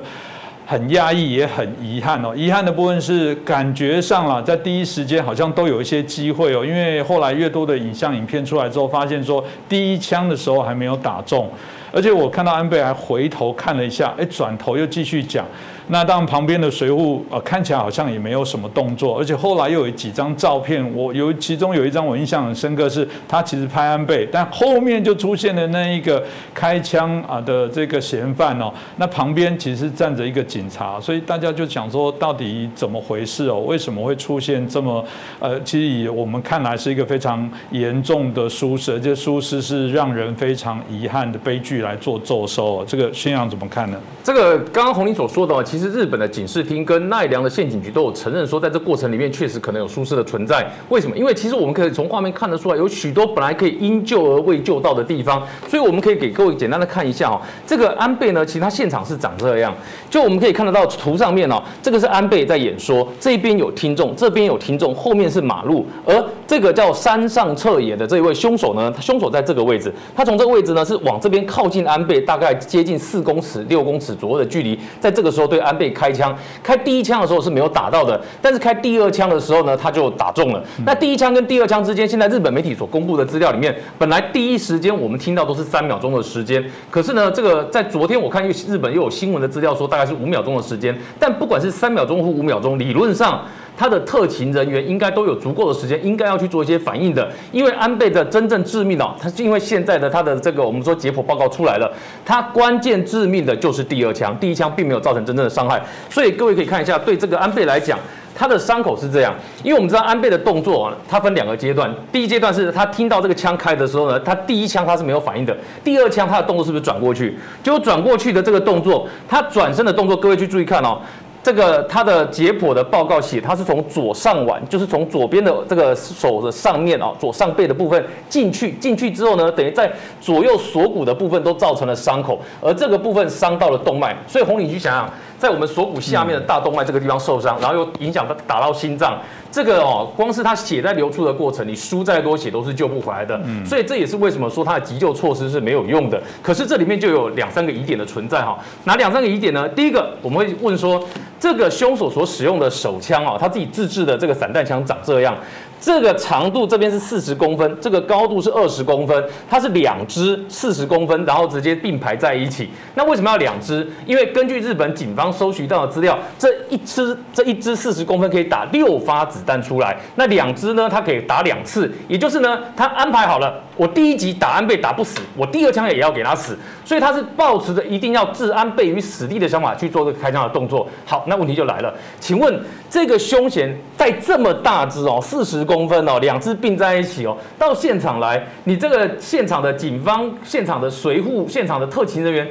很压抑，也很遗憾哦。遗憾的部分是感觉上了，在第一时间好像都有一些机会哦，因为后来越多的影像影片出来之后，发现说第一枪的时候还没有打中，而且我看到安倍还回头看了一下，哎，转头又继续讲。那当然，旁边的随扈呃看起来好像也没有什么动作，而且后来又有几张照片，我有其中有一张我印象很深刻，是他其实拍安倍，但后面就出现了那一个开枪啊的这个嫌犯哦，那旁边其实站着一个警察，所以大家就想说到底怎么回事哦？为什么会出现这么呃，其实以我们看来是一个非常严重的疏失，而且疏失是让人非常遗憾的悲剧来做奏收，这个宣扬怎么看呢？这个刚刚红林所说的，其实日本的警视厅跟奈良的县警局都有承认说，在这过程里面确实可能有疏失的存在。为什么？因为其实我们可以从画面看得出来，有许多本来可以因救而未救到的地方。所以我们可以给各位简单的看一下哦，这个安倍呢，其实他现场是长这样。就我们可以看得到图上面哦，这个是安倍在演说，这边有听众，这边有听众，后面是马路。而这个叫山上彻野的这一位凶手呢，他凶手在这个位置，他从这个位置呢是往这边靠近安倍，大概接近四公尺、六公尺左右的距离，在这个时候对安。倍开枪，开第一枪的时候是没有打到的，但是开第二枪的时候呢，他就打中了。那第一枪跟第二枪之间，现在日本媒体所公布的资料里面，本来第一时间我们听到都是三秒钟的时间，可是呢，这个在昨天我看又日本又有新闻的资料说大概是五秒钟的时间。但不管是三秒钟或五秒钟，理论上。他的特勤人员应该都有足够的时间，应该要去做一些反应的。因为安倍的真正致命哦，他是因为现在的他的这个我们说解剖报告出来了，他关键致命的就是第二枪，第一枪并没有造成真正的伤害。所以各位可以看一下，对这个安倍来讲，他的伤口是这样。因为我们知道安倍的动作，他分两个阶段，第一阶段是他听到这个枪开的时候呢，他第一枪他是没有反应的，第二枪他的动作是不是转过去？就转过去的这个动作，他转身的动作，各位去注意看哦。这个他的解剖的报告写，他是从左上腕，就是从左边的这个手的上面啊，左上背的部分进去，进去之后呢，等于在左右锁骨的部分都造成了伤口，而这个部分伤到了动脉，所以红领巾想想。在我们锁骨下面的大动脉这个地方受伤，然后又影响到打到心脏，这个哦，光是他血在流出的过程，你输再多血都是救不回来的。嗯，所以这也是为什么说他的急救措施是没有用的。可是这里面就有两三个疑点的存在哈。哪两三个疑点呢？第一个，我们会问说，这个凶手所使用的手枪哦，他自己自制的这个散弹枪长这样。这个长度这边是四十公分，这个高度是二十公分，它是两支四十公分，然后直接并排在一起。那为什么要两支？因为根据日本警方搜集到的资料，这一支这一支四十公分可以打六发子弹出来，那两支呢，它可以打两次，也就是呢，他安排好了，我第一集打安倍打不死，我第二枪也要给他死，所以他是抱持着一定要置安倍于死地的想法去做这个开枪的动作。好，那问题就来了，请问这个凶嫌带这么大支哦，四十。公分哦，两只并在一起哦，到现场来，你这个现场的警方、现场的随护、现场的特勤人员，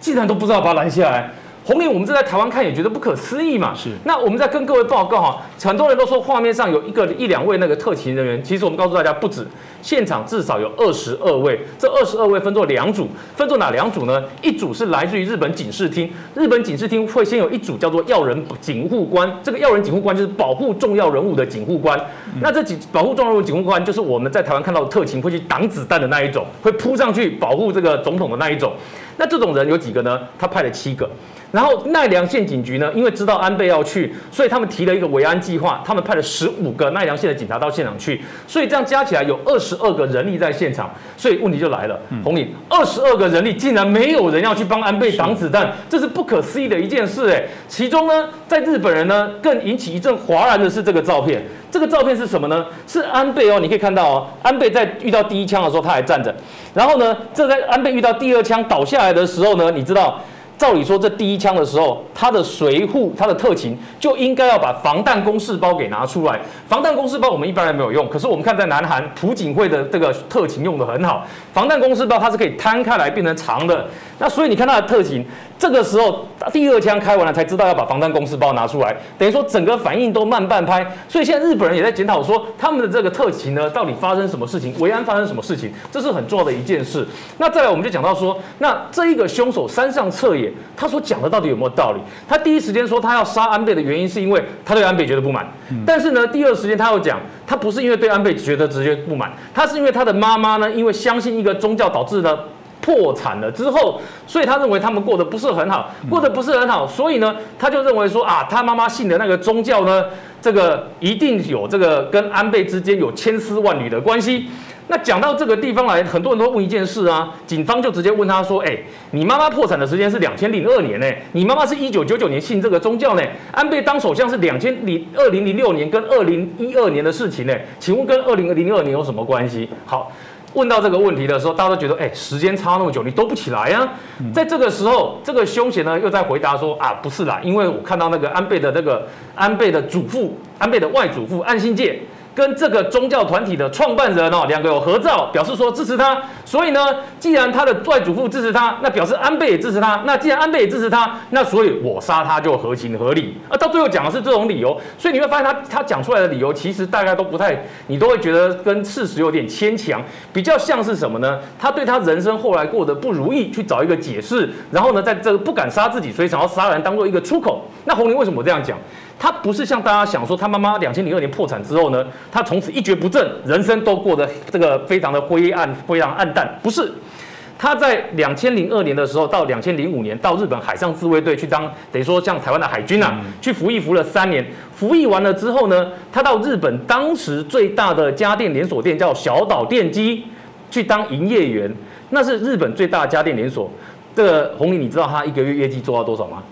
竟然都不知道把他拦下来。红脸，我们这在台湾看也觉得不可思议嘛。是。那我们在跟各位报告哈，很多人都说画面上有一个一两位那个特勤人员，其实我们告诉大家不止，现场至少有二十二位。这二十二位分作两组，分作哪两组呢？一组是来自于日本警视厅，日本警视厅会先有一组叫做要人警护官，这个要人警护官就是保护重要人物的警护官。那这几保护重要人物警护官就是我们在台湾看到的特勤会去挡子弹的那一种，会扑上去保护这个总统的那一种。那这种人有几个呢？他派了七个。然后奈良县警局呢，因为知道安倍要去，所以他们提了一个维安计划，他们派了十五个奈良县的警察到现场去，所以这样加起来有二十二个人力在现场。所以问题就来了，红影二十二个人力竟然没有人要去帮安倍挡子弹，这是不可思议的一件事哎。其中呢，在日本人呢更引起一阵哗然的是这个照片，这个照片是什么呢？是安倍哦，你可以看到哦，安倍在遇到第一枪的时候他还站着，然后呢，这在安倍遇到第二枪倒下来的时候呢，你知道。照理说，这第一枪的时候，他的随护、他的特勤就应该要把防弹公事包给拿出来。防弹公事包我们一般人没有用，可是我们看在南韩朴槿惠的这个特勤用的很好。防弹公事包它是可以摊开来变成长的，那所以你看它的特勤，这个时候第二枪开完了才知道要把防弹公事包拿出来，等于说整个反应都慢半拍。所以现在日本人也在检讨说，他们的这个特勤呢，到底发生什么事情？维安发生什么事情？这是很重要的一件事。那再来我们就讲到说，那这一个凶手山上彻也。理，他所讲的到底有没有道理？他第一时间说他要杀安倍的原因，是因为他对安倍觉得不满。但是呢，第二时间他又讲，他不是因为对安倍觉得直接不满，他是因为他的妈妈呢，因为相信一个宗教导致呢破产了之后，所以他认为他们过得不是很好，过得不是很好，所以呢，他就认为说啊，他妈妈信的那个宗教呢，这个一定有这个跟安倍之间有千丝万缕的关系。那讲到这个地方来，很多人都问一件事啊，警方就直接问他说：“哎，你妈妈破产的时间是两千零二年呢？你妈妈是一九九九年信这个宗教呢？安倍当首相是两千零二零零六年跟二零一二年的事情呢？请问跟二零零二年有什么关系？”好，问到这个问题的时候，大家都觉得：“哎，时间差那么久，你都不起来呀？”在这个时候，这个凶嫌呢又在回答说：“啊，不是啦，因为我看到那个安倍的那个安倍的祖父，安倍的外祖父岸信介。”跟这个宗教团体的创办人哦，两个有合照，表示说支持他。所以呢，既然他的外祖父支持他，那表示安倍也支持他。那既然安倍也支持他，那所以我杀他就合情合理。啊，到最后讲的是这种理由，所以你会发现他他讲出来的理由，其实大概都不太，你都会觉得跟事实有点牵强，比较像是什么呢？他对他人生后来过得不如意去找一个解释，然后呢，在这个不敢杀自己，所以想要杀人当做一个出口。那红林为什么这样讲？他不是像大家想说，他妈妈两千零二年破产之后呢，他从此一蹶不振，人生都过得这个非常的灰暗、非常暗淡。不是，他在两千零二年的时候到两千零五年到日本海上自卫队去当，等于说像台湾的海军啊，去服役服了三年。服役完了之后呢，他到日本当时最大的家电连锁店叫小岛电机去当营业员，那是日本最大的家电连锁。这个红林，你知道他一个月业绩做到多少吗？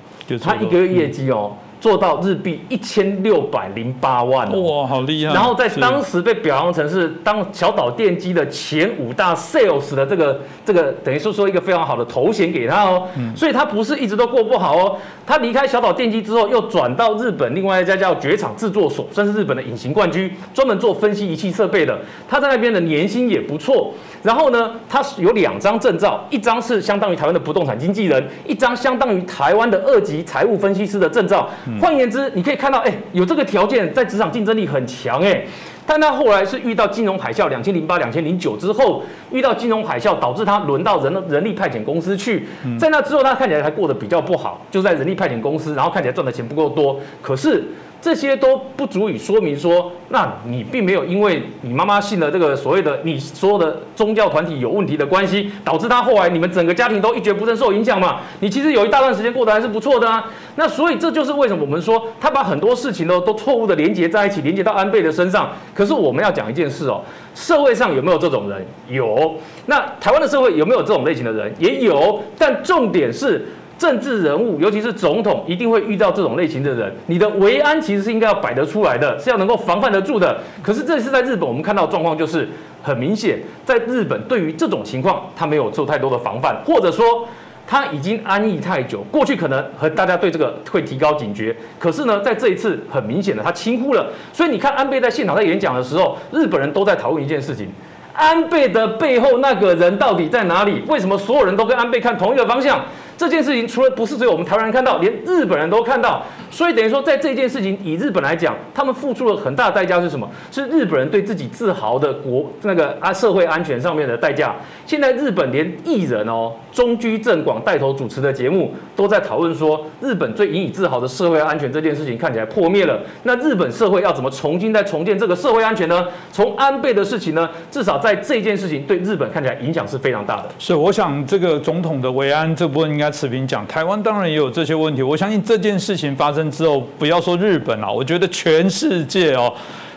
他一个月业绩哦。做到日币一千六百零八万哇，好厉害！然后在当时被表扬成是当小岛电机的前五大 sales 的这个这个，等于是说一个非常好的头衔给他哦。所以他不是一直都过不好哦。他离开小岛电机之后，又转到日本另外一家叫绝厂制作所，算是日本的隐形冠军，专门做分析仪器设备的。他在那边的年薪也不错。然后呢，他有两张证照，一张是相当于台湾的不动产经纪人，一张相当于台湾的二级财务分析师的证照。换言之，你可以看到，哎，有这个条件，在职场竞争力很强，哎。但他后来是遇到金融海啸，两千零八、两千零九之后，遇到金融海啸，导致他轮到人人力派遣公司去。在那之后，他看起来还过得比较不好，就在人力派遣公司，然后看起来赚的钱不够多。可是。这些都不足以说明说，那你并没有因为你妈妈信了这个所谓的你说的宗教团体有问题的关系，导致他后来你们整个家庭都一蹶不振受影响嘛？你其实有一大段时间过得还是不错的啊。那所以这就是为什么我们说他把很多事情呢都错误的连接在一起，连接到安倍的身上。可是我们要讲一件事哦，社会上有没有这种人？有。那台湾的社会有没有这种类型的人？也有。但重点是。政治人物，尤其是总统，一定会遇到这种类型的人。你的维安其实是应该要摆得出来的，是要能够防范得住的。可是这次在日本，我们看到状况就是很明显，在日本对于这种情况，他没有做太多的防范，或者说他已经安逸太久。过去可能和大家对这个会提高警觉，可是呢，在这一次很明显的他轻忽了。所以你看，安倍在现场在演讲的时候，日本人都在讨论一件事情：安倍的背后那个人到底在哪里？为什么所有人都跟安倍看同一个方向？这件事情除了不是只有我们台湾人看到，连日本人都看到，所以等于说，在这件事情以日本来讲，他们付出了很大的代价是什么？是日本人对自己自豪的国那个啊社会安全上面的代价。现在日本连艺人哦中居正广带头主持的节目都在讨论说，日本最引以自豪的社会安全这件事情看起来破灭了。那日本社会要怎么重新再重建这个社会安全呢？从安倍的事情呢，至少在这件事情对日本看起来影响是非常大的。是，我想这个总统的维安这部分应该。持平讲，台湾当然也有这些问题。我相信这件事情发生之后，不要说日本啊，我觉得全世界哦。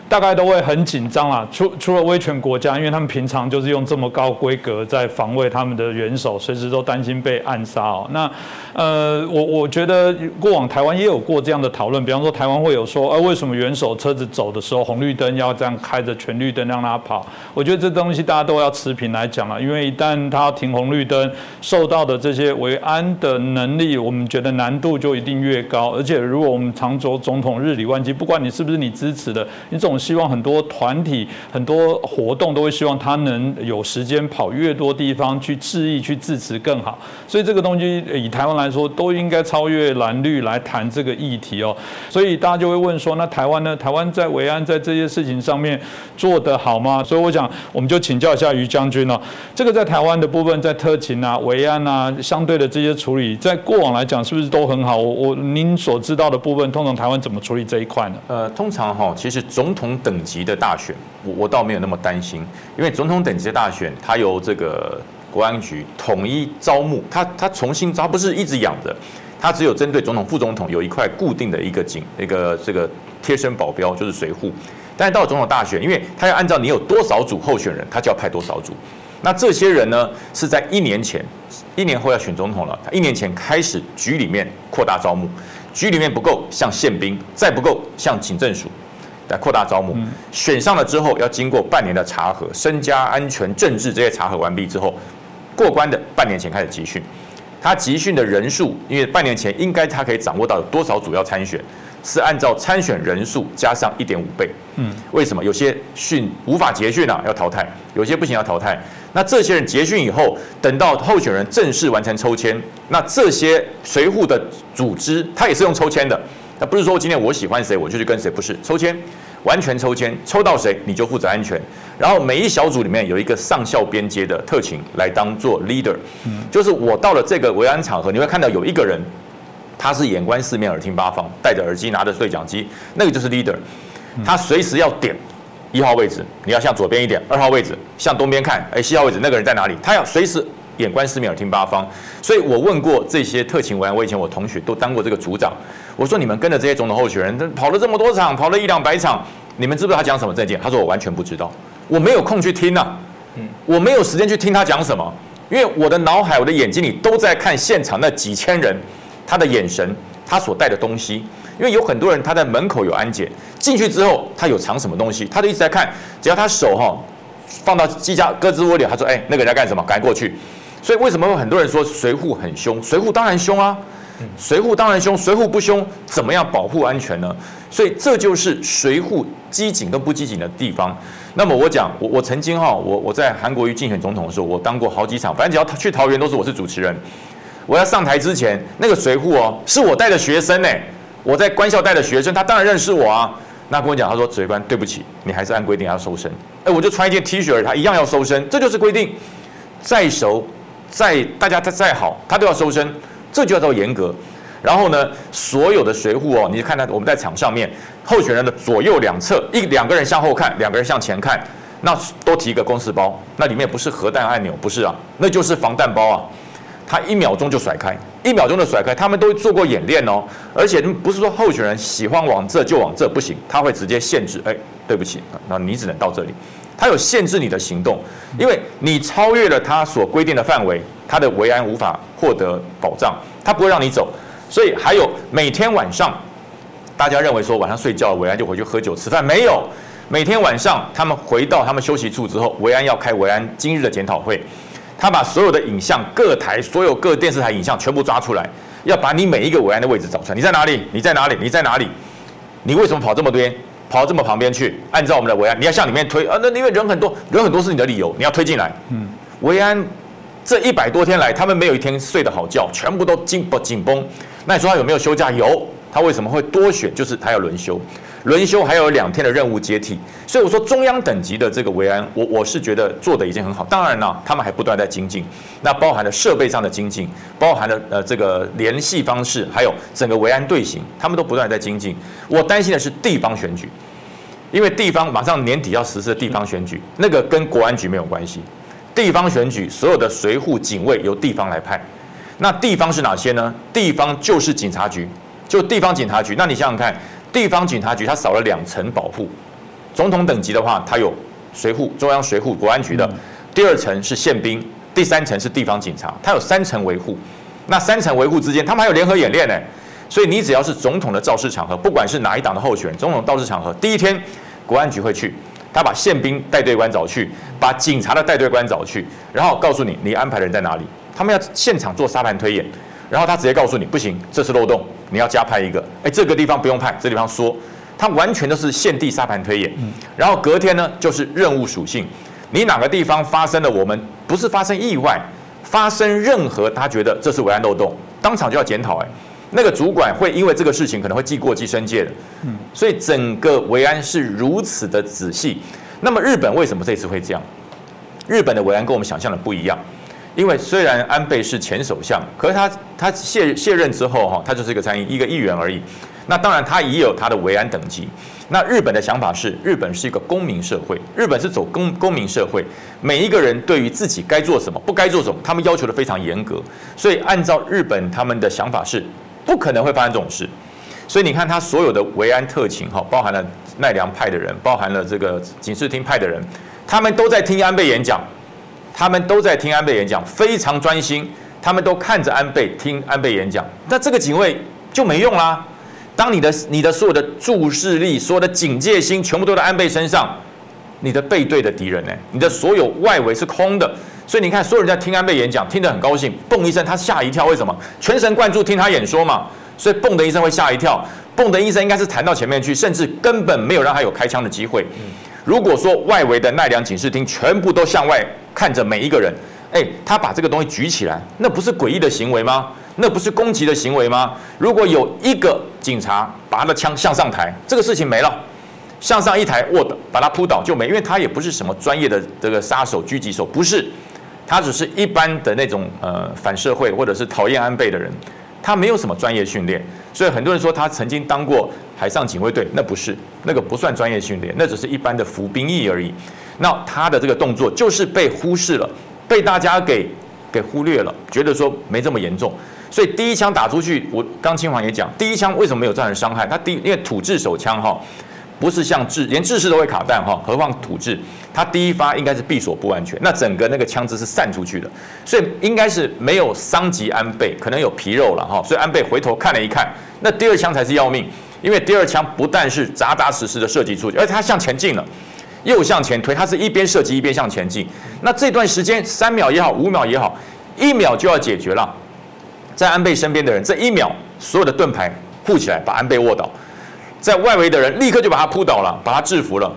大概都会很紧张啦，除除了威权国家，因为他们平常就是用这么高规格在防卫他们的元首，随时都担心被暗杀哦。那呃，我我觉得过往台湾也有过这样的讨论，比方说台湾会有说，呃，为什么元首车子走的时候红绿灯要这样开着全绿灯让他跑？我觉得这东西大家都要持平来讲了，因为一旦他停红绿灯，受到的这些维安的能力，我们觉得难度就一定越高。而且如果我们常说总统日理万机，不管你是不是你支持的，你总希望很多团体、很多活动都会希望他能有时间跑越多地方去致意、去致辞更好。所以这个东西以台湾来说，都应该超越蓝绿来谈这个议题哦。所以大家就会问说，那台湾呢？台湾在维安在这些事情上面做得好吗？所以我想，我们就请教一下于将军哦。这个在台湾的部分，在特勤啊、维安啊，相对的这些处理，在过往来讲，是不是都很好？我我您所知道的部分，通常台湾怎么处理这一块呢？呃，通常哈，其实总统等级的大选，我我倒没有那么担心，因为总统等级的大选，它由这个国安局统一招募，它它重新招，不是一直养着，它只有针对总统、副总统有一块固定的一个警，一个这个贴身保镖，就是随护。但是到总统大选，因为他要按照你有多少组候选人，他就要派多少组。那这些人呢，是在一年前，一年后要选总统了，他一年前开始局里面扩大招募，局里面不够，像宪兵，再不够，像警政署来扩大招募。选上了之后，要经过半年的查核，身家、安全、政治这些查核完毕之后，过关的半年前开始集训。他集训的人数，因为半年前应该他可以掌握到有多少组要参选。是按照参选人数加上一点五倍。嗯，为什么有些训无法结训啊？要淘汰，有些不行要淘汰。那这些人结训以后，等到候选人正式完成抽签，那这些随扈的组织，他也是用抽签的。那不是说今天我喜欢谁我就去跟谁，不是抽签，完全抽签，抽到谁你就负责安全。然后每一小组里面有一个上校边阶的特勤来当做 leader。嗯，就是我到了这个维安场合，你会看到有一个人。他是眼观四面，耳听八方，戴着耳机，拿着对讲机，那个就是 leader。他随时要点一号位置，你要向左边一点；二号位置向东边看，哎，七号位置那个人在哪里？他要随时眼观四面，耳听八方。所以我问过这些特勤维安，我以前我同学都当过这个组长。我说你们跟着这些总统候选人，跑了这么多场，跑了一两百场，你们知不知道他讲什么证件？他说我完全不知道，我没有空去听呐，嗯，我没有时间去听他讲什么，因为我的脑海、我的眼睛里都在看现场那几千人。他的眼神，他所带的东西，因为有很多人他在门口有安检，进去之后他有藏什么东西，他都一直在看。只要他手哈放到机架胳肢窝里，他说：“哎，那个人在干什么？赶紧过去。”所以为什么会很多人说随扈很凶？随扈当然凶啊，随扈当然凶，随扈不凶，怎么样保护安全呢？所以这就是随扈机警跟不机警的地方。那么我讲，我我曾经哈，我我在韩国瑜竞选总统的时候，我当过好几场，反正只要去桃园都是我是主持人。我要上台之前，那个随扈哦，是我带的学生呢。我在官校带的学生，他当然认识我啊。那跟我讲，他说指挥官，对不起，你还是按规定要收身。哎，我就穿一件 T 恤，他一样要收身，这就是规定。再熟，再大家再再好，他都要收身，这就叫做严格。然后呢，所有的随护哦，你看他我们在场上面，候选人的左右两侧，一两个人向后看，两个人向前看，那都提一个公事包，那里面不是核弹按钮，不是啊，那就是防弹包啊。他一秒钟就甩开，一秒钟就甩开。他们都做过演练哦，而且不是说候选人喜欢往这就往这不行，他会直接限制。哎，对不起，那你只能到这里。他有限制你的行动，因为你超越了他所规定的范围，他的维安无法获得保障，他不会让你走。所以还有每天晚上，大家认为说晚上睡觉维安就回去喝酒吃饭，没有。每天晚上他们回到他们休息处之后，维安要开维安今日的检讨会。他把所有的影像，各台所有各电视台影像全部抓出来，要把你每一个维安的位置找出来。你在哪里？你在哪里？你在哪里？你为什么跑这么边，跑到这么旁边去？按照我们的维安，你要向里面推啊！那因为人很多，人很多是你的理由，你要推进来。嗯，维安这一百多天来，他们没有一天睡得好觉，全部都紧绷紧绷。那你说他有没有休假？有。他为什么会多选？就是他要轮休。轮休还有两天的任务接替，所以我说中央等级的这个维安，我我是觉得做的已经很好。当然了，他们还不断在精进，那包含了设备上的精进，包含了呃这个联系方式，还有整个维安队形，他们都不断在精进。我担心的是地方选举，因为地方马上年底要实施的地方选举，那个跟国安局没有关系。地方选举所有的随护警卫由地方来派，那地方是哪些呢？地方就是警察局，就地方警察局。那你想想看。地方警察局它少了两层保护，总统等级的话，它有随护中央随护国安局的，第二层是宪兵，第三层是地方警察，它有三层维护。那三层维护之间，他们还有联合演练呢。所以你只要是总统的造势场合，不管是哪一党的候选人，总统造势场合，第一天国安局会去，他把宪兵带队官找去，把警察的带队官找去，然后告诉你你安排的人在哪里，他们要现场做沙盘推演。然后他直接告诉你不行，这是漏洞，你要加派一个。哎，这个地方不用派，这地方说，他完全都是现地沙盘推演。然后隔天呢，就是任务属性，你哪个地方发生了我们不是发生意外，发生任何他觉得这是维安漏洞，当场就要检讨。哎，那个主管会因为这个事情可能会记过计申界的。嗯，所以整个维安是如此的仔细。那么日本为什么这次会这样？日本的维安跟我们想象的不一样，因为虽然安倍是前首相，可是他他卸卸任之后哈，他就是一个参议一个议员而已。那当然他也有他的维安等级。那日本的想法是，日本是一个公民社会，日本是走公公民社会，每一个人对于自己该做什么、不该做什么，他们要求的非常严格。所以按照日本他们的想法是，不可能会发生这种事。所以你看他所有的维安特勤哈，包含了奈良派的人，包含了这个警视厅派的人。他们都在听安倍演讲，他们都在听安倍演讲，非常专心。他们都看着安倍听安倍演讲，那这个警卫就没用啦。当你的你的所有的注视力、所有的警戒心全部都在安倍身上，你的背对的敌人呢？你的所有外围是空的。所以你看，所有人在听安倍演讲，听得很高兴，嘣一声，他吓一跳。为什么？全神贯注听他演说嘛。所以嘣的一声会吓一跳，嘣的一声应该是弹到前面去，甚至根本没有让他有开枪的机会。如果说外围的奈良警视厅全部都向外看着每一个人，哎，他把这个东西举起来，那不是诡异的行为吗？那不是攻击的行为吗？如果有一个警察把他的枪向上抬，这个事情没了，向上一抬，握的把他扑倒就没，因为他也不是什么专业的这个杀手、狙击手，不是，他只是一般的那种呃反社会或者是讨厌安倍的人。他没有什么专业训练，所以很多人说他曾经当过海上警卫队，那不是，那个不算专业训练，那只是一般的服兵役而已。那他的这个动作就是被忽视了，被大家给给忽略了，觉得说没这么严重。所以第一枪打出去，我刚清华也讲，第一枪为什么没有造成伤害？他第因为土制手枪哈。不是像制，连制式都会卡弹哈，何况土制？它第一发应该是闭锁不安全，那整个那个枪支是散出去的，所以应该是没有伤及安倍，可能有皮肉了哈。所以安倍回头看了一看，那第二枪才是要命，因为第二枪不但是扎扎实实的射击出去，而且它向前进了，又向前推，它是一边射击一边向前进。那这段时间三秒也好，五秒也好，一秒就要解决了，在安倍身边的人，这一秒所有的盾牌护起来，把安倍卧倒。在外围的人立刻就把他扑倒了，把他制服了，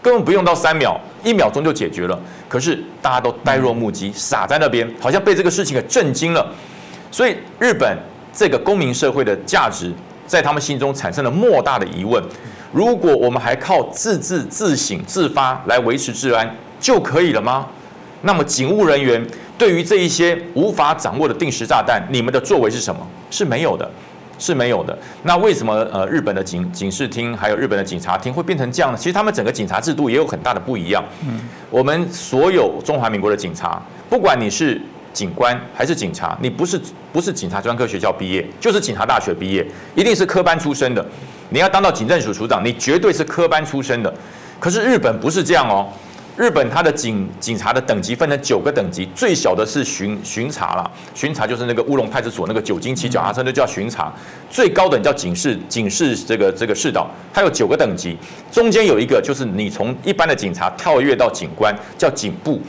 根本不用到三秒，一秒钟就解决了。可是大家都呆若木鸡，傻在那边，好像被这个事情给震惊了。所以日本这个公民社会的价值，在他们心中产生了莫大的疑问：如果我们还靠自治、自省、自发来维持治安就可以了吗？那么警务人员对于这一些无法掌握的定时炸弹，你们的作为是什么？是没有的。是没有的。那为什么呃日本的警警视厅还有日本的警察厅会变成这样呢？其实他们整个警察制度也有很大的不一样。嗯，我们所有中华民国的警察，不管你是警官还是警察，你不是不是警察专科学校毕业，就是警察大学毕业，一定是科班出身的。你要当到警政署署长，你绝对是科班出身的。可是日本不是这样哦。日本它的警警察的等级分成九个等级，最小的是巡巡查了，巡查就是那个乌龙派出所那个酒精骑脚踏车那叫巡查，最高等叫警示警示这个这个视导，它有九个等级，中间有一个就是你从一般的警察跳跃到警官叫警部，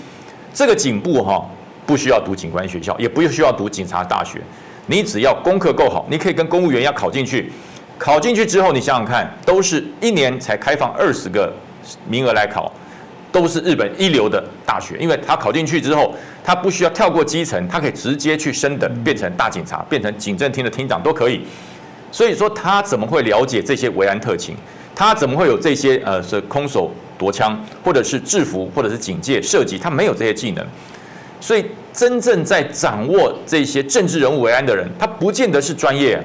这个警部哈不需要读警官学校，也不需要读警察大学，你只要功课够好，你可以跟公务员要考进去，考进去之后你想想看，都是一年才开放二十个名额来考。都是日本一流的大学，因为他考进去之后，他不需要跳过基层，他可以直接去升等，变成大警察，变成警政厅的厅长都可以。所以说他怎么会了解这些维安特勤？他怎么会有这些呃是空手夺枪，或者是制服，或者是警戒射击？他没有这些技能。所以真正在掌握这些政治人物维安的人，他不见得是专业，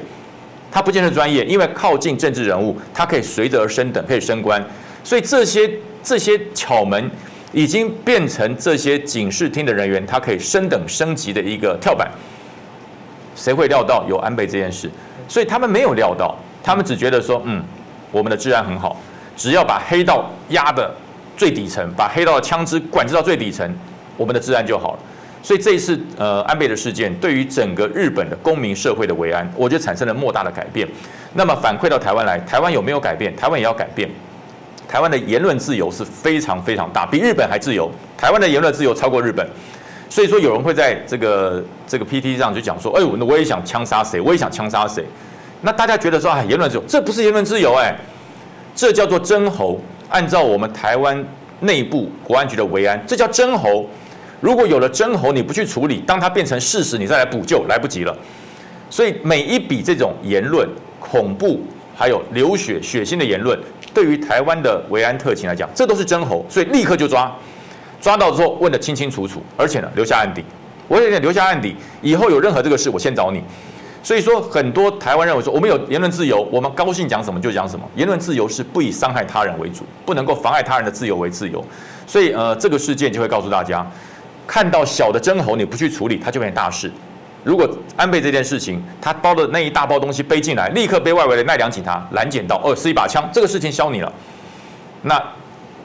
他不见得专业，因为靠近政治人物，他可以随着而升等，可以升官。所以这些。这些巧门已经变成这些警视厅的人员，他可以升等升级的一个跳板。谁会料到有安倍这件事？所以他们没有料到，他们只觉得说，嗯，我们的治安很好，只要把黑道压的最底层，把黑道的枪支管制到最底层，我们的治安就好了。所以这一次呃安倍的事件，对于整个日本的公民社会的维安，我觉得产生了莫大的改变。那么反馈到台湾来，台湾有没有改变？台湾也要改变。台湾的言论自由是非常非常大，比日本还自由。台湾的言论自由超过日本，所以说有人会在这个这个 PT 上就讲说：“哎，我我也想枪杀谁，我也想枪杀谁。”那大家觉得说：“啊，言论自由，这不是言论自由哎，这叫做真侯。按照我们台湾内部国安局的维安，这叫真侯。如果有了真侯，你不去处理，当它变成事实，你再来补救，来不及了。所以每一笔这种言论、恐怖还有流血、血腥的言论，对于台湾的维安特勤来讲，这都是真猴，所以立刻就抓。抓到之后问得清清楚楚，而且呢留下案底。我有点留下案底，以后有任何这个事，我先找你。所以说，很多台湾认为说，我们有言论自由，我们高兴讲什么就讲什么。言论自由是不以伤害他人为主，不能够妨碍他人的自由为自由。所以，呃，这个事件就会告诉大家，看到小的真猴你不去处理，它就变大事。如果安倍这件事情，他包的那一大包东西背进来，立刻被外围的奈良警察拦截到，哦，是一把枪，这个事情消你了。那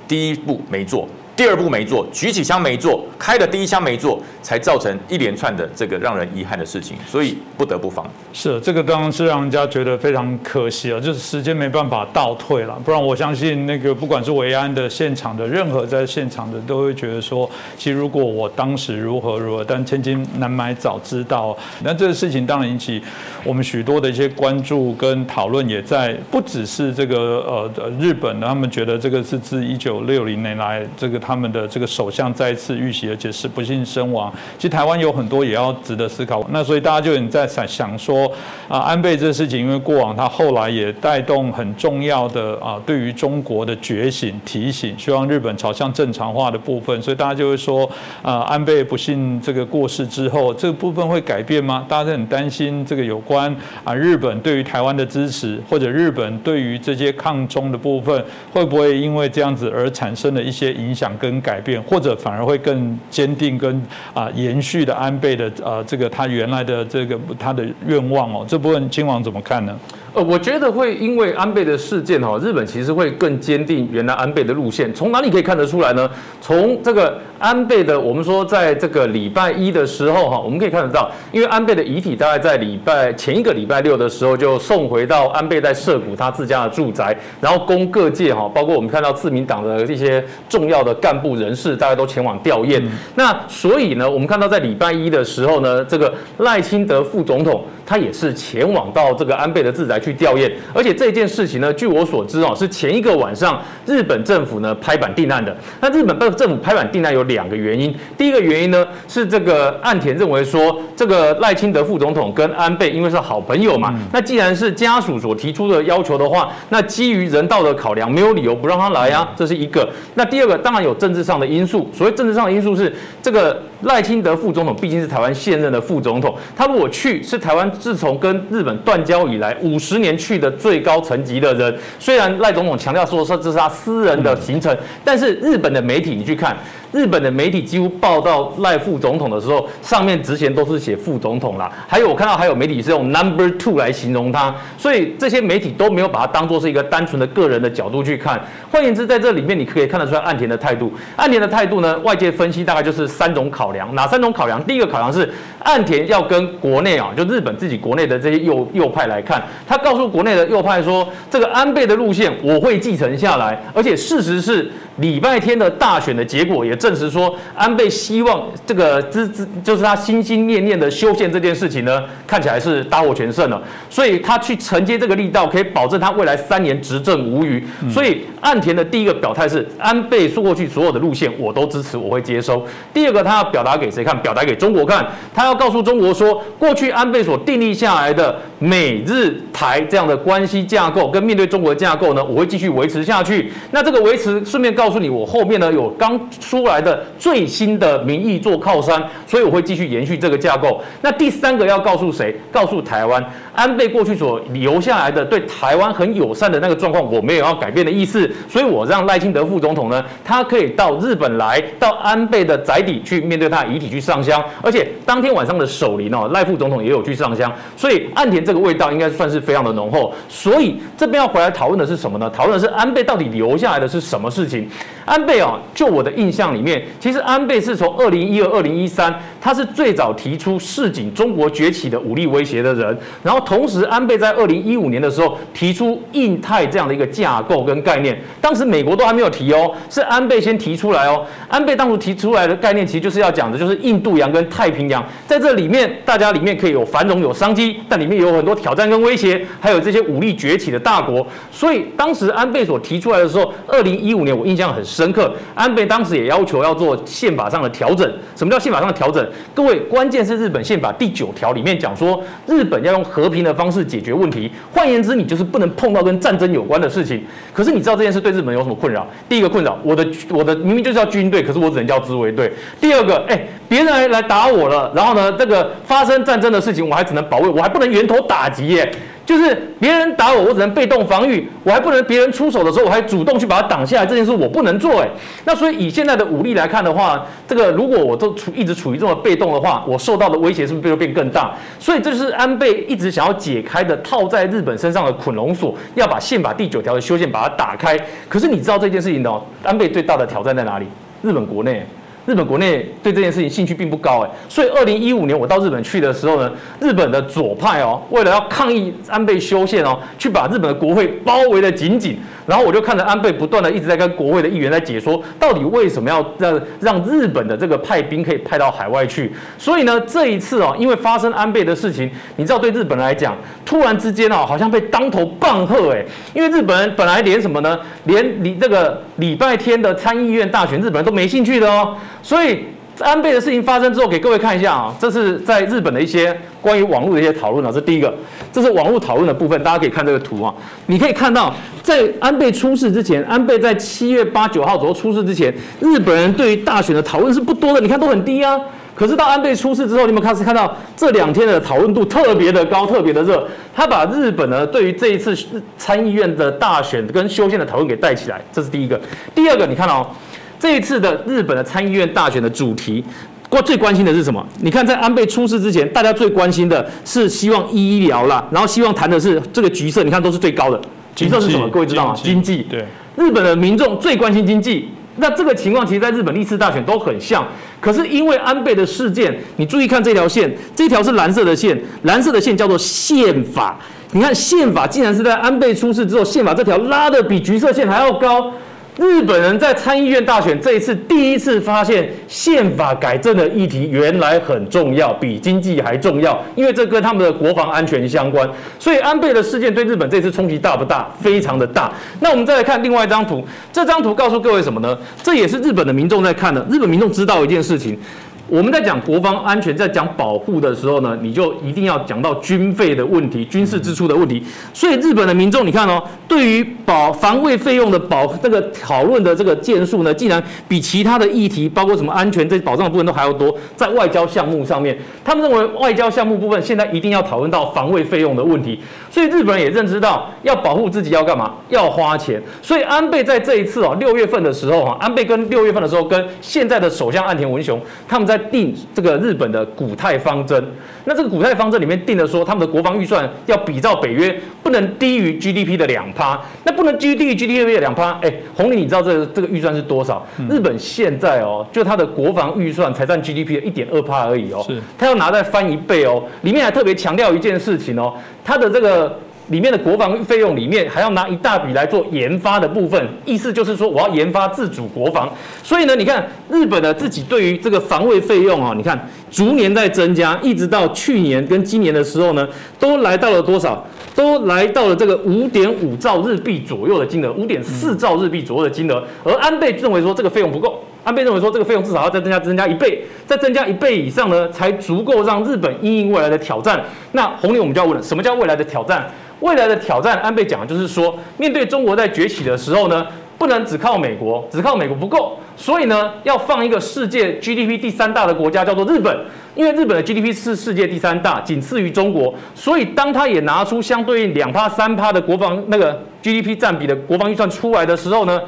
第一步没做。第二步没做，举起枪没做，开的第一枪没做，才造成一连串的这个让人遗憾的事情，所以不得不防。是这个当然是让人家觉得非常可惜啊，就是时间没办法倒退了，不然我相信那个不管是维安的现场的任何在现场的都会觉得说，其实如果我当时如何如何，但千金难买早知道。那这个事情当然引起我们许多的一些关注跟讨论，也在不只是这个呃日本的，他们觉得这个是自一九六零年来这个。他们的这个首相再次遇袭，而且是不幸身亡。其实台湾有很多也要值得思考。那所以大家就在想想说啊，安倍这事情，因为过往他后来也带动很重要的啊，对于中国的觉醒提醒，希望日本朝向正常化的部分。所以大家就会说啊，安倍不幸这个过世之后，这个部分会改变吗？大家都很担心这个有关啊，日本对于台湾的支持，或者日本对于这些抗中的部分，会不会因为这样子而产生了一些影响？跟改变，或者反而会更坚定，跟啊延续的安倍的啊这个他原来的这个他的愿望哦，这部分亲王怎么看呢？呃，我觉得会因为安倍的事件哈，日本其实会更坚定原来安倍的路线。从哪里可以看得出来呢？从这个安倍的，我们说在这个礼拜一的时候哈，我们可以看得到，因为安倍的遗体大概在礼拜前一个礼拜六的时候就送回到安倍在涉谷他自家的住宅，然后供各界哈，包括我们看到自民党的一些重要的干部人士，大家都前往吊唁。那所以呢，我们看到在礼拜一的时候呢，这个赖清德副总统他也是前往到这个安倍的自宅。去吊唁，而且这件事情呢，据我所知哦，是前一个晚上日本政府呢拍板定案的。那日本政府拍板定案有两个原因，第一个原因呢是这个岸田认为说，这个赖清德副总统跟安倍因为是好朋友嘛，那既然是家属所提出的要求的话，那基于人道的考量，没有理由不让他来啊，这是一个。那第二个当然有政治上的因素，所谓政治上的因素是这个赖清德副总统毕竟是台湾现任的副总统，他如果去是台湾自从跟日本断交以来五十。十年去的最高层级的人，虽然赖总统强调说这是他私人的行程，但是日本的媒体你去看。日本的媒体几乎报道赖副总统的时候，上面之前都是写副总统啦。还有我看到还有媒体是用 number two 来形容他，所以这些媒体都没有把它当做是一个单纯的个人的角度去看。换言之，在这里面你可以看得出来岸田的态度。岸田的态度呢，外界分析大概就是三种考量。哪三种考量？第一个考量是岸田要跟国内啊，就日本自己国内的这些右右派来看，他告诉国内的右派说，这个安倍的路线我会继承下来，而且事实是。礼拜天的大选的结果也证实说，安倍希望这个之之就是他心心念念的修宪这件事情呢，看起来是大获全胜了。所以他去承接这个力道，可以保证他未来三年执政无虞。所以岸田的第一个表态是，安倍说过去所有的路线我都支持，我会接收。第二个，他要表达给谁看？表达给中国看。他要告诉中国说，过去安倍所订立下来的美日台这样的关系架构，跟面对中国的架构呢，我会继续维持下去。那这个维持，顺便告告诉你，我后面呢有刚出来的最新的民意做靠山，所以我会继续延续这个架构。那第三个要告诉谁？告诉台湾，安倍过去所留下来的对台湾很友善的那个状况，我没有要改变的意思。所以我让赖清德副总统呢，他可以到日本来到安倍的宅邸去面对他的遗体去上香，而且当天晚上的守灵哦，赖副总统也有去上香。所以岸田这个味道应该算是非常的浓厚。所以这边要回来讨论的是什么呢？讨论的是安倍到底留下来的是什么事情？安倍哦，就我的印象里面，其实安倍是从二零一二、二零一三，他是最早提出示警中国崛起的武力威胁的人。然后同时，安倍在二零一五年的时候提出印太这样的一个架构跟概念，当时美国都还没有提哦，是安倍先提出来哦。安倍当初提出来的概念，其实就是要讲的就是印度洋跟太平洋，在这里面大家里面可以有繁荣有商机，但里面有很多挑战跟威胁，还有这些武力崛起的大国。所以当时安倍所提出来的时候，二零一五年我印象很深深刻，安倍当时也要求要做宪法上的调整。什么叫宪法上的调整？各位，关键是日本宪法第九条里面讲说，日本要用和平的方式解决问题。换言之，你就是不能碰到跟战争有关的事情。可是你知道这件事对日本有什么困扰？第一个困扰，我的我的明明就是要军队，可是我只能叫自卫队。第二个，哎，别人来来打我了，然后呢，这个发生战争的事情，我还只能保卫，我还不能源头打击耶。就是别人打我，我只能被动防御，我还不能别人出手的时候，我还主动去把它挡下来。这件事我不能做，哎，那所以以现在的武力来看的话，这个如果我都处一直处于这么被动的话，我受到的威胁是不是就变更大？所以这就是安倍一直想要解开的套在日本身上的捆龙锁，要把宪法第九条的修宪把它打开。可是你知道这件事情的，安倍最大的挑战在哪里？日本国内。日本国内对这件事情兴趣并不高，哎，所以二零一五年我到日本去的时候呢，日本的左派哦，为了要抗议安倍修宪哦，去把日本的国会包围的紧紧。然后我就看着安倍不断的一直在跟国会的议员在解说，到底为什么要让让日本的这个派兵可以派到海外去？所以呢，这一次哦，因为发生安倍的事情，你知道对日本人来讲，突然之间哦，好像被当头棒喝哎，因为日本人本来连什么呢？连你这个礼拜天的参议院大选，日本人都没兴趣的哦。所以安倍的事情发生之后，给各位看一下啊，这是在日本的一些关于网络的一些讨论啊。这第一个，这是网络讨论的部分，大家可以看这个图啊。你可以看到，在安倍出事之前，安倍在七月八九号左右出事之前，日本人对于大选的讨论是不多的，你看都很低啊。可是到安倍出事之后，你们开始看到这两天的讨论度特别的高，特别的热。他把日本呢对于这一次参议院的大选跟修宪的讨论给带起来，这是第一个。第二个，你看哦。这一次的日本的参议院大选的主题，过最关心的是什么？你看，在安倍出事之前，大家最关心的是希望医疗啦，然后希望谈的是这个橘色，你看都是最高的。橘色是什么？各位知道吗？经济。对。日本的民众最关心经济。那这个情况其实在日本历次大选都很像。可是因为安倍的事件，你注意看这条线，这条是蓝色的线，蓝色的线叫做宪法。你看宪法竟然是在安倍出事之后，宪法这条拉的比橘色线还要高。日本人在参议院大选这一次第一次发现宪法改正的议题原来很重要，比经济还重要，因为这跟他们的国防安全相关。所以安倍的事件对日本这次冲击大不大？非常的大。那我们再来看另外一张图，这张图告诉各位什么呢？这也是日本的民众在看的。日本民众知道一件事情。我们在讲国防安全，在讲保护的时候呢，你就一定要讲到军费的问题、军事支出的问题。所以日本的民众，你看哦，对于保防卫费用的保这个讨论的这个件数呢，竟然比其他的议题，包括什么安全这保障的部分都还要多。在外交项目上面，他们认为外交项目部分现在一定要讨论到防卫费用的问题。所以日本人也认知到，要保护自己要干嘛？要花钱。所以安倍在这一次哦，六月份的时候哈，安倍跟六月份的时候跟现在的首相岸田文雄他们在。定这个日本的古泰方针，那这个古泰方针里面定的说，他们的国防预算要比照北约，不能低于 GDP 的两趴，那不能低于 GDP 的两趴。哎，红林，你知道这个这个预算是多少？日本现在哦，就它的国防预算才占 GDP 的一点二趴而已哦，是，它要拿再翻一倍哦。里面还特别强调一件事情哦，它的这个。里面的国防费用里面还要拿一大笔来做研发的部分，意思就是说我要研发自主国防。所以呢，你看日本的自己对于这个防卫费用啊，你看逐年在增加，一直到去年跟今年的时候呢，都来到了多少？都来到了这个五点五兆日币左右的金额，五点四兆日币左右的金额。而安倍认为说这个费用不够，安倍认为说这个费用至少要再增加增加一倍，再增加一倍以上呢，才足够让日本应应未来的挑战。那红领我们就要问了，什么叫未来的挑战？未来的挑战，安倍讲的就是说，面对中国在崛起的时候呢，不能只靠美国，只靠美国不够，所以呢，要放一个世界 GDP 第三大的国家叫做日本，因为日本的 GDP 是世界第三大，仅次于中国，所以当他也拿出相对应两趴三趴的国防那个 GDP 占比的国防预算出来的时候呢。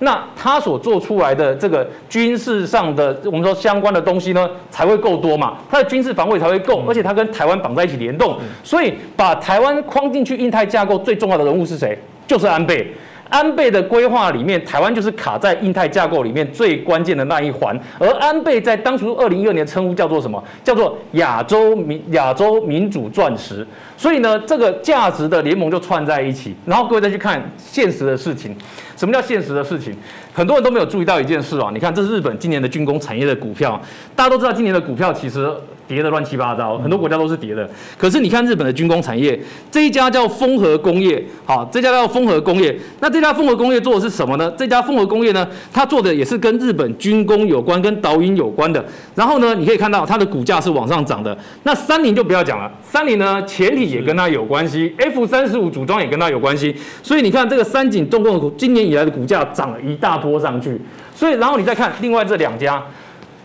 那他所做出来的这个军事上的，我们说相关的东西呢，才会够多嘛？他的军事防卫才会够，而且他跟台湾绑在一起联动，所以把台湾框进去印太架构最重要的人物是谁？就是安倍。安倍的规划里面，台湾就是卡在印太架构里面最关键的那一环。而安倍在当初二零一二年称呼叫做什么？叫做亚洲民亚洲民主钻石。所以呢，这个价值的联盟就串在一起。然后各位再去看现实的事情，什么叫现实的事情？很多人都没有注意到一件事啊。你看，这是日本今年的军工产业的股票，大家都知道今年的股票其实。跌的乱七八糟，很多国家都是跌的。可是你看日本的军工产业，这一家叫丰和工业，好，这家叫丰和工业。那这家丰和工业做的是什么呢？这家丰和工业呢，它做的也是跟日本军工有关、跟导引有关的。然后呢，你可以看到它的股价是往上涨的。那三菱就不要讲了，三菱呢，前体也跟它有关系，F 三十五组装也跟它有关系。所以你看这个三井重工今年以来的股价涨了一大波上去。所以然后你再看另外这两家，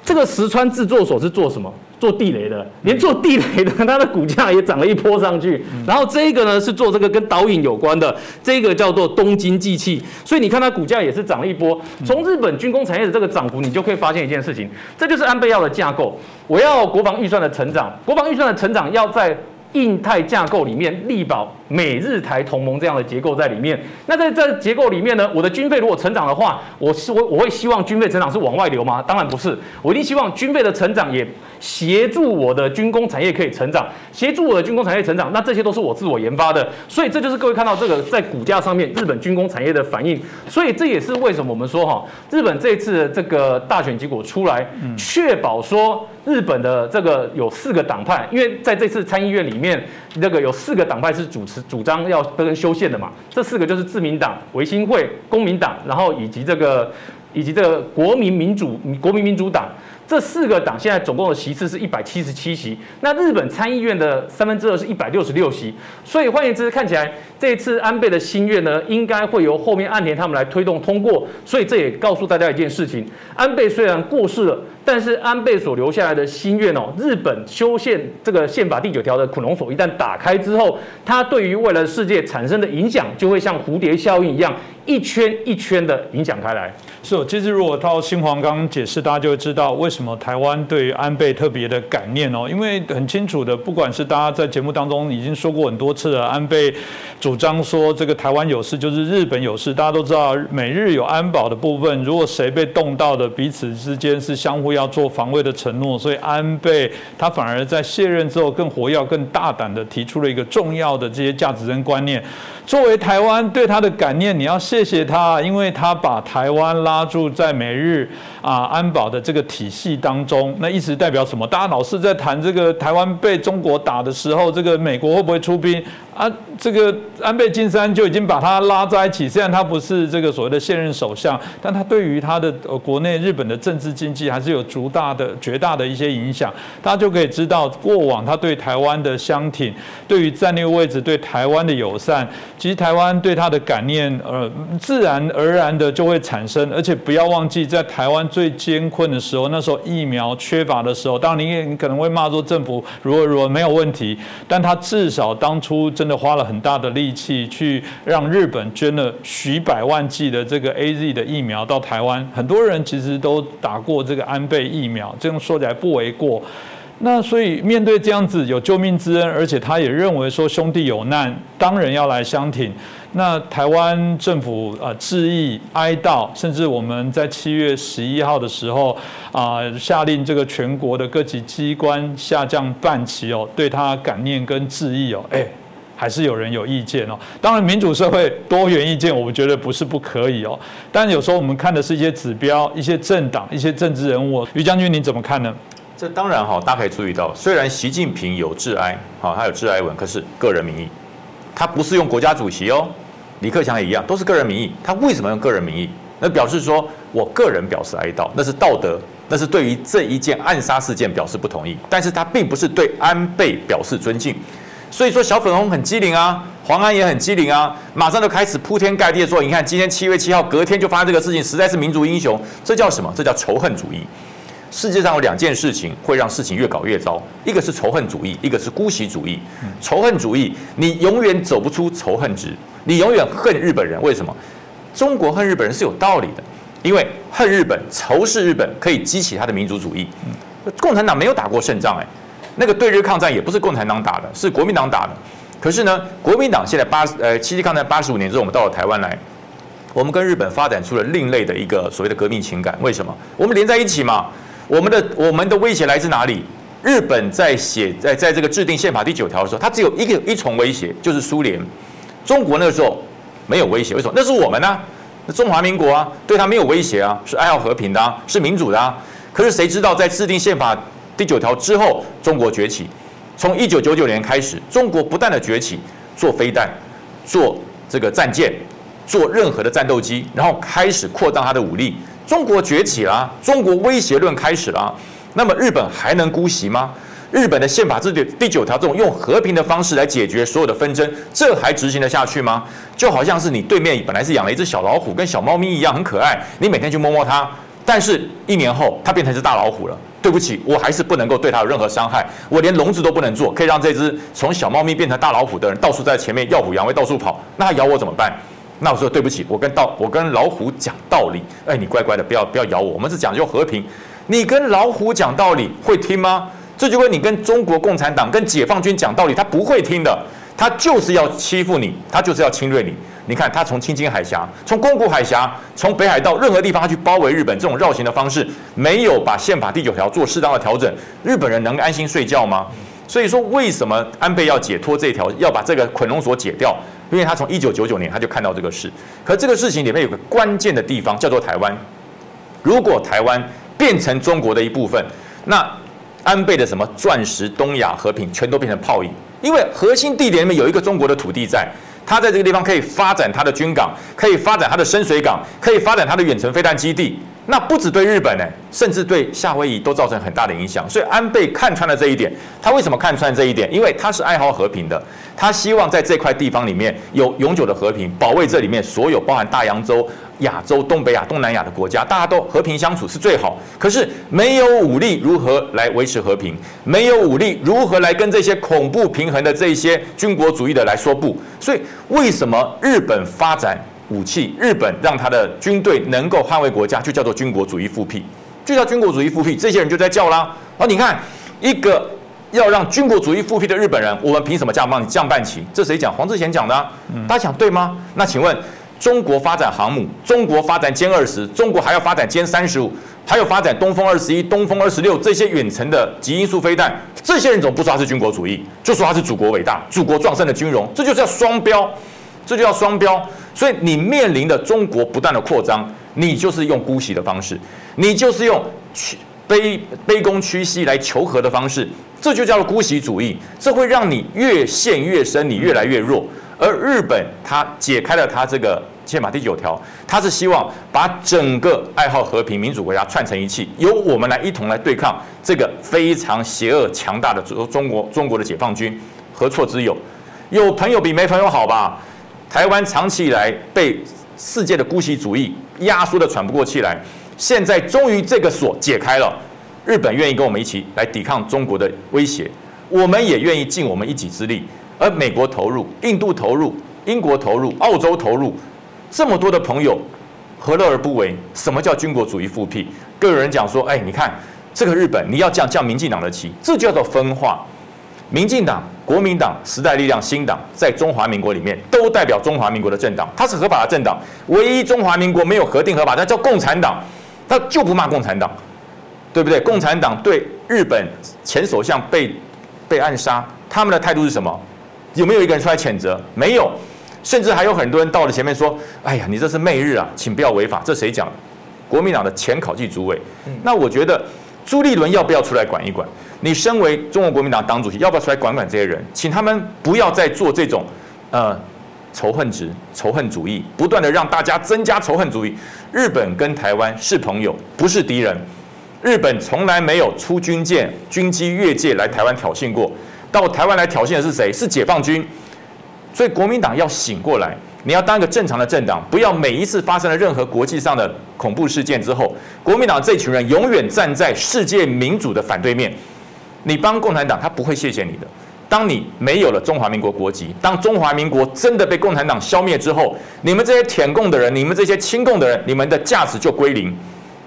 这个石川制作所是做什么？做地雷的，连做地雷的，它的股价也涨了一波上去。然后这个呢是做这个跟导引有关的，这个叫做东京机器，所以你看它股价也是涨了一波。从日本军工产业的这个涨幅，你就可以发现一件事情，这就是安倍要的架构。我要国防预算的成长，国防预算的成长要在。印太架构里面力保美日台同盟这样的结构在里面，那在这结构里面呢，我的军费如果成长的话，我是我我会希望军费成长是往外流吗？当然不是，我一定希望军费的成长也协助我的军工产业可以成长，协助我的军工产业成长，那这些都是我自我研发的，所以这就是各位看到这个在股价上面日本军工产业的反应，所以这也是为什么我们说哈，日本这次这个大选结果出来，确保说。日本的这个有四个党派，因为在这次参议院里面，那个有四个党派是主持主张要跟修宪的嘛。这四个就是自民党、维新会、公民党，然后以及这个以及这个国民民主国民民主党。这四个党现在总共的席次是一百七十七席，那日本参议院的三分之二是一百六十六席，所以换言之，看起来这次安倍的心愿呢，应该会由后面岸田他们来推动通过。所以这也告诉大家一件事情：安倍虽然过世了，但是安倍所留下来的心愿哦，日本修宪这个宪法第九条的恐龙锁一旦打开之后，它对于未来的世界产生的影响，就会像蝴蝶效应一样，一圈一圈的影响开来。是，其实如果到新黄刚解释，大家就会知道为什么台湾对于安倍特别的感念哦。因为很清楚的，不管是大家在节目当中已经说过很多次了，安倍主张说这个台湾有事就是日本有事。大家都知道，美日有安保的部分，如果谁被动到的，彼此之间是相互要做防卫的承诺。所以安倍他反而在卸任之后更活跃、更大胆的提出了一个重要的这些价值跟观念。作为台湾对他的感念，你要谢谢他，因为他把台湾拉住在美日啊安保的这个体系当中。那一直代表什么？大家老是在谈这个台湾被中国打的时候，这个美国会不会出兵？啊，这个安倍晋三就已经把他拉在一起。虽然他不是这个所谓的现任首相，但他对于他的呃国内日本的政治经济还是有足大的、绝大的一些影响。大家就可以知道，过往他对台湾的相挺，对于战略位置对台湾的友善，其实台湾对他的感念，呃，自然而然的就会产生。而且不要忘记，在台湾最艰困的时候，那时候疫苗缺乏的时候，当然你也你可能会骂说政府如何如何没有问题，但他至少当初。真的花了很大的力气去让日本捐了许百万剂的这个 A Z 的疫苗到台湾，很多人其实都打过这个安倍疫苗，这样说起来不为过。那所以面对这样子有救命之恩，而且他也认为说兄弟有难，当然要来相挺。那台湾政府啊致意哀悼，甚至我们在七月十一号的时候啊下令这个全国的各级机关下降半旗哦，对他感念跟致意哦，哎。还是有人有意见哦。当然，民主社会多元意见，我们觉得不是不可以哦。但有时候我们看的是一些指标、一些政党、一些政治人物。于将军，你怎么看呢？这当然哈，大家可以注意到，虽然习近平有致哀，好，他有致哀文，可是个人名义，他不是用国家主席哦。李克强也一样，都是个人名义。他为什么用个人名义？那表示说我个人表示哀悼，那是道德，那是对于这一件暗杀事件表示不同意。但是他并不是对安倍表示尊敬。所以说小粉红很机灵啊，黄安也很机灵啊，马上就开始铺天盖地的说，你看今天七月七号，隔天就发生这个事情，实在是民族英雄。这叫什么？这叫仇恨主义。世界上有两件事情会让事情越搞越糟，一个是仇恨主义，一个是姑息主义。仇恨主义，你永远走不出仇恨值，你永远恨日本人。为什么？中国恨日本人是有道理的，因为恨日本、仇视日本可以激起他的民族主义。共产党没有打过胜仗，哎。那个对日抗战也不是共产党打的，是国民党打的。可是呢，国民党现在八呃七七抗战八十五年之后，我们到了台湾来，我们跟日本发展出了另类的一个所谓的革命情感。为什么？我们连在一起嘛。我们的我们的威胁来自哪里？日本在写在在这个制定宪法第九条的时候，它只有一个一重威胁，就是苏联。中国那个时候没有威胁，为什么？那是我们呢？那中华民国啊，对他没有威胁啊，是爱好和平的啊，是民主的啊。可是谁知道在制定宪法第九条之后，中国崛起。从一九九九年开始，中国不断的崛起，做飞弹，做这个战舰，做任何的战斗机，然后开始扩张它的武力。中国崛起了，中国威胁论开始了，那么日本还能姑息吗？日本的宪法制第第九条这种用和平的方式来解决所有的纷争，这还执行得下去吗？就好像是你对面本来是养了一只小老虎，跟小猫咪一样很可爱，你每天去摸摸它，但是一年后它变成一只大老虎了。对不起，我还是不能够对它有任何伤害，我连笼子都不能做，可以让这只从小猫咪变成大老虎的人到处在前面耀武扬威到处跑，那它咬我怎么办？那我说对不起，我跟道我跟老虎讲道理，哎，你乖乖的不要不要咬我，我们是讲究和平。你跟老虎讲道理会听吗？这就跟你跟中国共产党、跟解放军讲道理，他不会听的，他就是要欺负你，他就是要侵略你。你看他从青津海峡、从宫古海峡、从北海道任何地方，他去包围日本，这种绕行的方式，没有把宪法第九条做适当的调整，日本人能安心睡觉吗？所以说，为什么安倍要解脱这条，要把这个捆龙锁解掉？因为他从一九九九年他就看到这个事，可这个事情里面有个关键的地方叫做台湾。如果台湾变成中国的一部分，那安倍的什么钻石东亚和平全都变成泡影，因为核心地点里面有一个中国的土地在，它在这个地方可以发展它的军港，可以发展它的深水港，可以发展它的远程飞弹基地。那不止对日本呢，甚至对夏威夷都造成很大的影响。所以安倍看穿了这一点，他为什么看穿这一点？因为他是爱好和平的，他希望在这块地方里面有永久的和平，保卫这里面所有包含大洋洲、亚洲、东北亚、东南亚的国家，大家都和平相处是最好。可是没有武力如何来维持和平？没有武力如何来跟这些恐怖平衡的这些军国主义的来说不？所以为什么日本发展？武器，日本让他的军队能够捍卫国家，就叫做军国主义复辟，就叫军国主义复辟。这些人就在叫啦。哦，你看，一个要让军国主义复辟的日本人，我们凭什么这样帮你降半旗？这谁讲？黄志贤讲的。大家讲对吗？那请问，中国发展航母，中国发展歼二十，中国还要发展歼三十五，还有发展东风二十一、东风二十六这些远程的极音速飞弹，这些人怎么不说他是军国主义？就说他是祖国伟大、祖国壮盛的军容，这就叫双标，这就叫双标。所以你面临的中国不断的扩张，你就是用姑息的方式，你就是用屈卑卑躬屈膝来求和的方式，这就叫做姑息主义，这会让你越陷越深，你越来越弱。而日本它解开了它这个宪法第九条，它是希望把整个爱好和平民主国家串成一气，由我们来一同来对抗这个非常邪恶强大的中中国中国的解放军，何错之有？有朋友比没朋友好吧？台湾长期以来被世界的姑息主义压缩的喘不过气来，现在终于这个锁解开了，日本愿意跟我们一起来抵抗中国的威胁，我们也愿意尽我们一己之力，而美国投入、印度投入、英国投入、澳洲投入，这么多的朋友，何乐而不为？什么叫军国主义复辟？更有人讲说，哎，你看这个日本，你要降降民进党的旗，这叫做分化。民进党、国民党、时代力量、新党，在中华民国里面都代表中华民国的政党，它是合法的政党。唯一中华民国没有核定合法，那叫共产党，他就不骂共产党，对不对？共产党对日本前首相被被暗杀，他们的态度是什么？有没有一个人出来谴责？没有，甚至还有很多人到了前面说：“哎呀，你这是媚日啊，请不要违法。”这谁讲？国民党的前考纪主委。那我觉得朱立伦要不要出来管一管？你身为中国国民党党主席，要不要出来管管这些人？请他们不要再做这种，呃，仇恨值、仇恨主义，不断的让大家增加仇恨主义。日本跟台湾是朋友，不是敌人。日本从来没有出军舰、军机越界来台湾挑衅过。到台湾来挑衅的是谁？是解放军。所以国民党要醒过来，你要当一个正常的政党，不要每一次发生了任何国际上的恐怖事件之后，国民党这群人永远站在世界民主的反对面。你帮共产党，他不会谢谢你的。当你没有了中华民国国籍，当中华民国真的被共产党消灭之后，你们这些舔共的人，你们这些亲共的人，你们的价值就归零，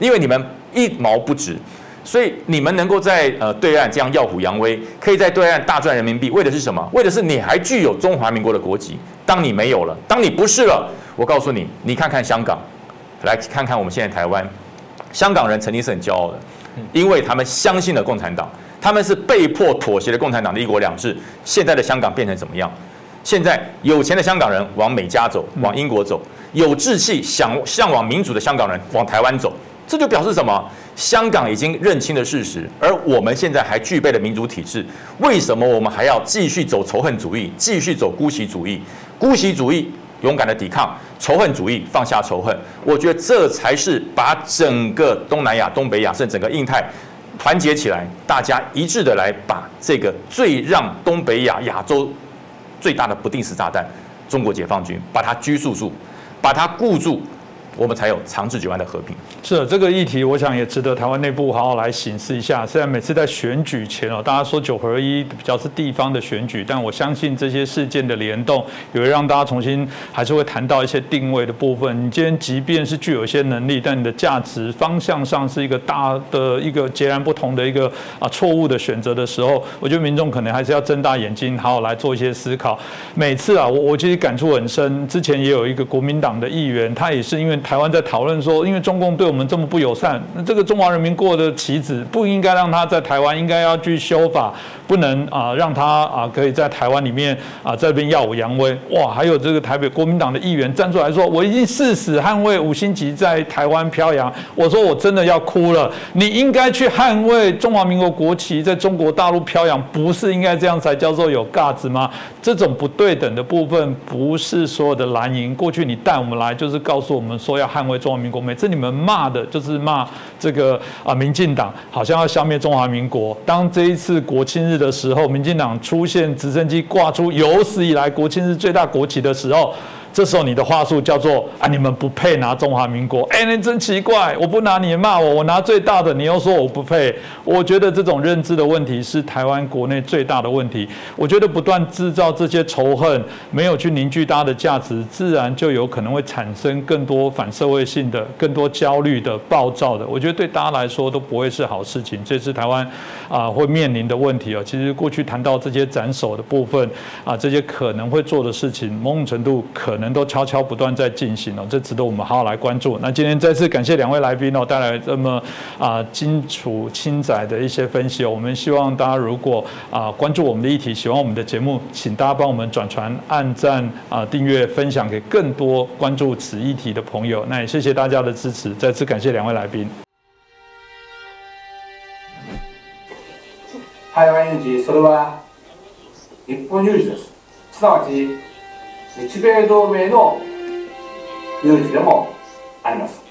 因为你们一毛不值。所以你们能够在呃对岸这样耀武扬威，可以在对岸大赚人民币，为的是什么？为的是你还具有中华民国的国籍。当你没有了，当你不是了，我告诉你，你看看香港，来看看我们现在台湾，香港人曾经是很骄傲的，因为他们相信了共产党，他们是被迫妥协的共产党的一国两制。现在的香港变成怎么样？现在有钱的香港人往美加走，往英国走；有志气想向往民主的香港人往台湾走。这就表示什么？香港已经认清了事实，而我们现在还具备了民主体制，为什么我们还要继续走仇恨主义，继续走姑息主义？姑息主义勇敢的抵抗，仇恨主义放下仇恨。我觉得这才是把整个东南亚、东北亚，甚至整个印太团结起来，大家一致的来把这个最让东北亚、亚洲最大的不定时炸弹——中国解放军，把它拘束住，把它固住。我们才有长治久安的和平。是的这个议题，我想也值得台湾内部好好来审视一下。虽然每次在选举前哦，大家说九合一比较是地方的选举，但我相信这些事件的联动，也会让大家重新还是会谈到一些定位的部分。你今天即便是具有一些能力，但你的价值方向上是一个大的一个截然不同的一个啊错误的选择的时候，我觉得民众可能还是要睁大眼睛，好好来做一些思考。每次啊，我我其实感触很深。之前也有一个国民党的议员，他也是因为。台湾在讨论说，因为中共对我们这么不友善，那这个中华人民过的棋子不应该让他在台湾，应该要去修法，不能啊让他啊可以在台湾里面啊这边耀武扬威。哇，还有这个台北国民党的议员站出来说，我已经誓死捍卫五星级在台湾飘扬。我说我真的要哭了。你应该去捍卫中华民国国旗在中国大陆飘扬，不是应该这样才叫做有架子吗？这种不对等的部分，不是所有的蓝营过去你带我们来就是告诉我们说。要捍卫中华民国，每次你们骂的就是骂这个啊，民进党好像要消灭中华民国。当这一次国庆日的时候，民进党出现直升机挂出有史以来国庆日最大国旗的时候。这时候你的话术叫做啊，你们不配拿中华民国。哎，你真奇怪，我不拿你骂我，我拿最大的，你又说我不配。我觉得这种认知的问题是台湾国内最大的问题。我觉得不断制造这些仇恨，没有去凝聚大家的价值，自然就有可能会产生更多反社会性的、更多焦虑的、暴躁的。我觉得对大家来说都不会是好事情。这是台湾啊会面临的问题啊。其实过去谈到这些斩首的部分啊，这些可能会做的事情，某种程度可能。人都悄悄不断在进行哦，这值得我们好好来关注。那今天再次感谢两位来宾哦，带来这么啊清楚、清窄的一些分析哦。我们希望大家如果啊关注我们的议题，喜欢我们的节目，请大家帮我们转传、按赞啊、订阅、分享给更多关注此议题的朋友。那也谢谢大家的支持，再次感谢两位来宾。台湾人それは日本有事です。すなわち 日米同盟の有事でもあります。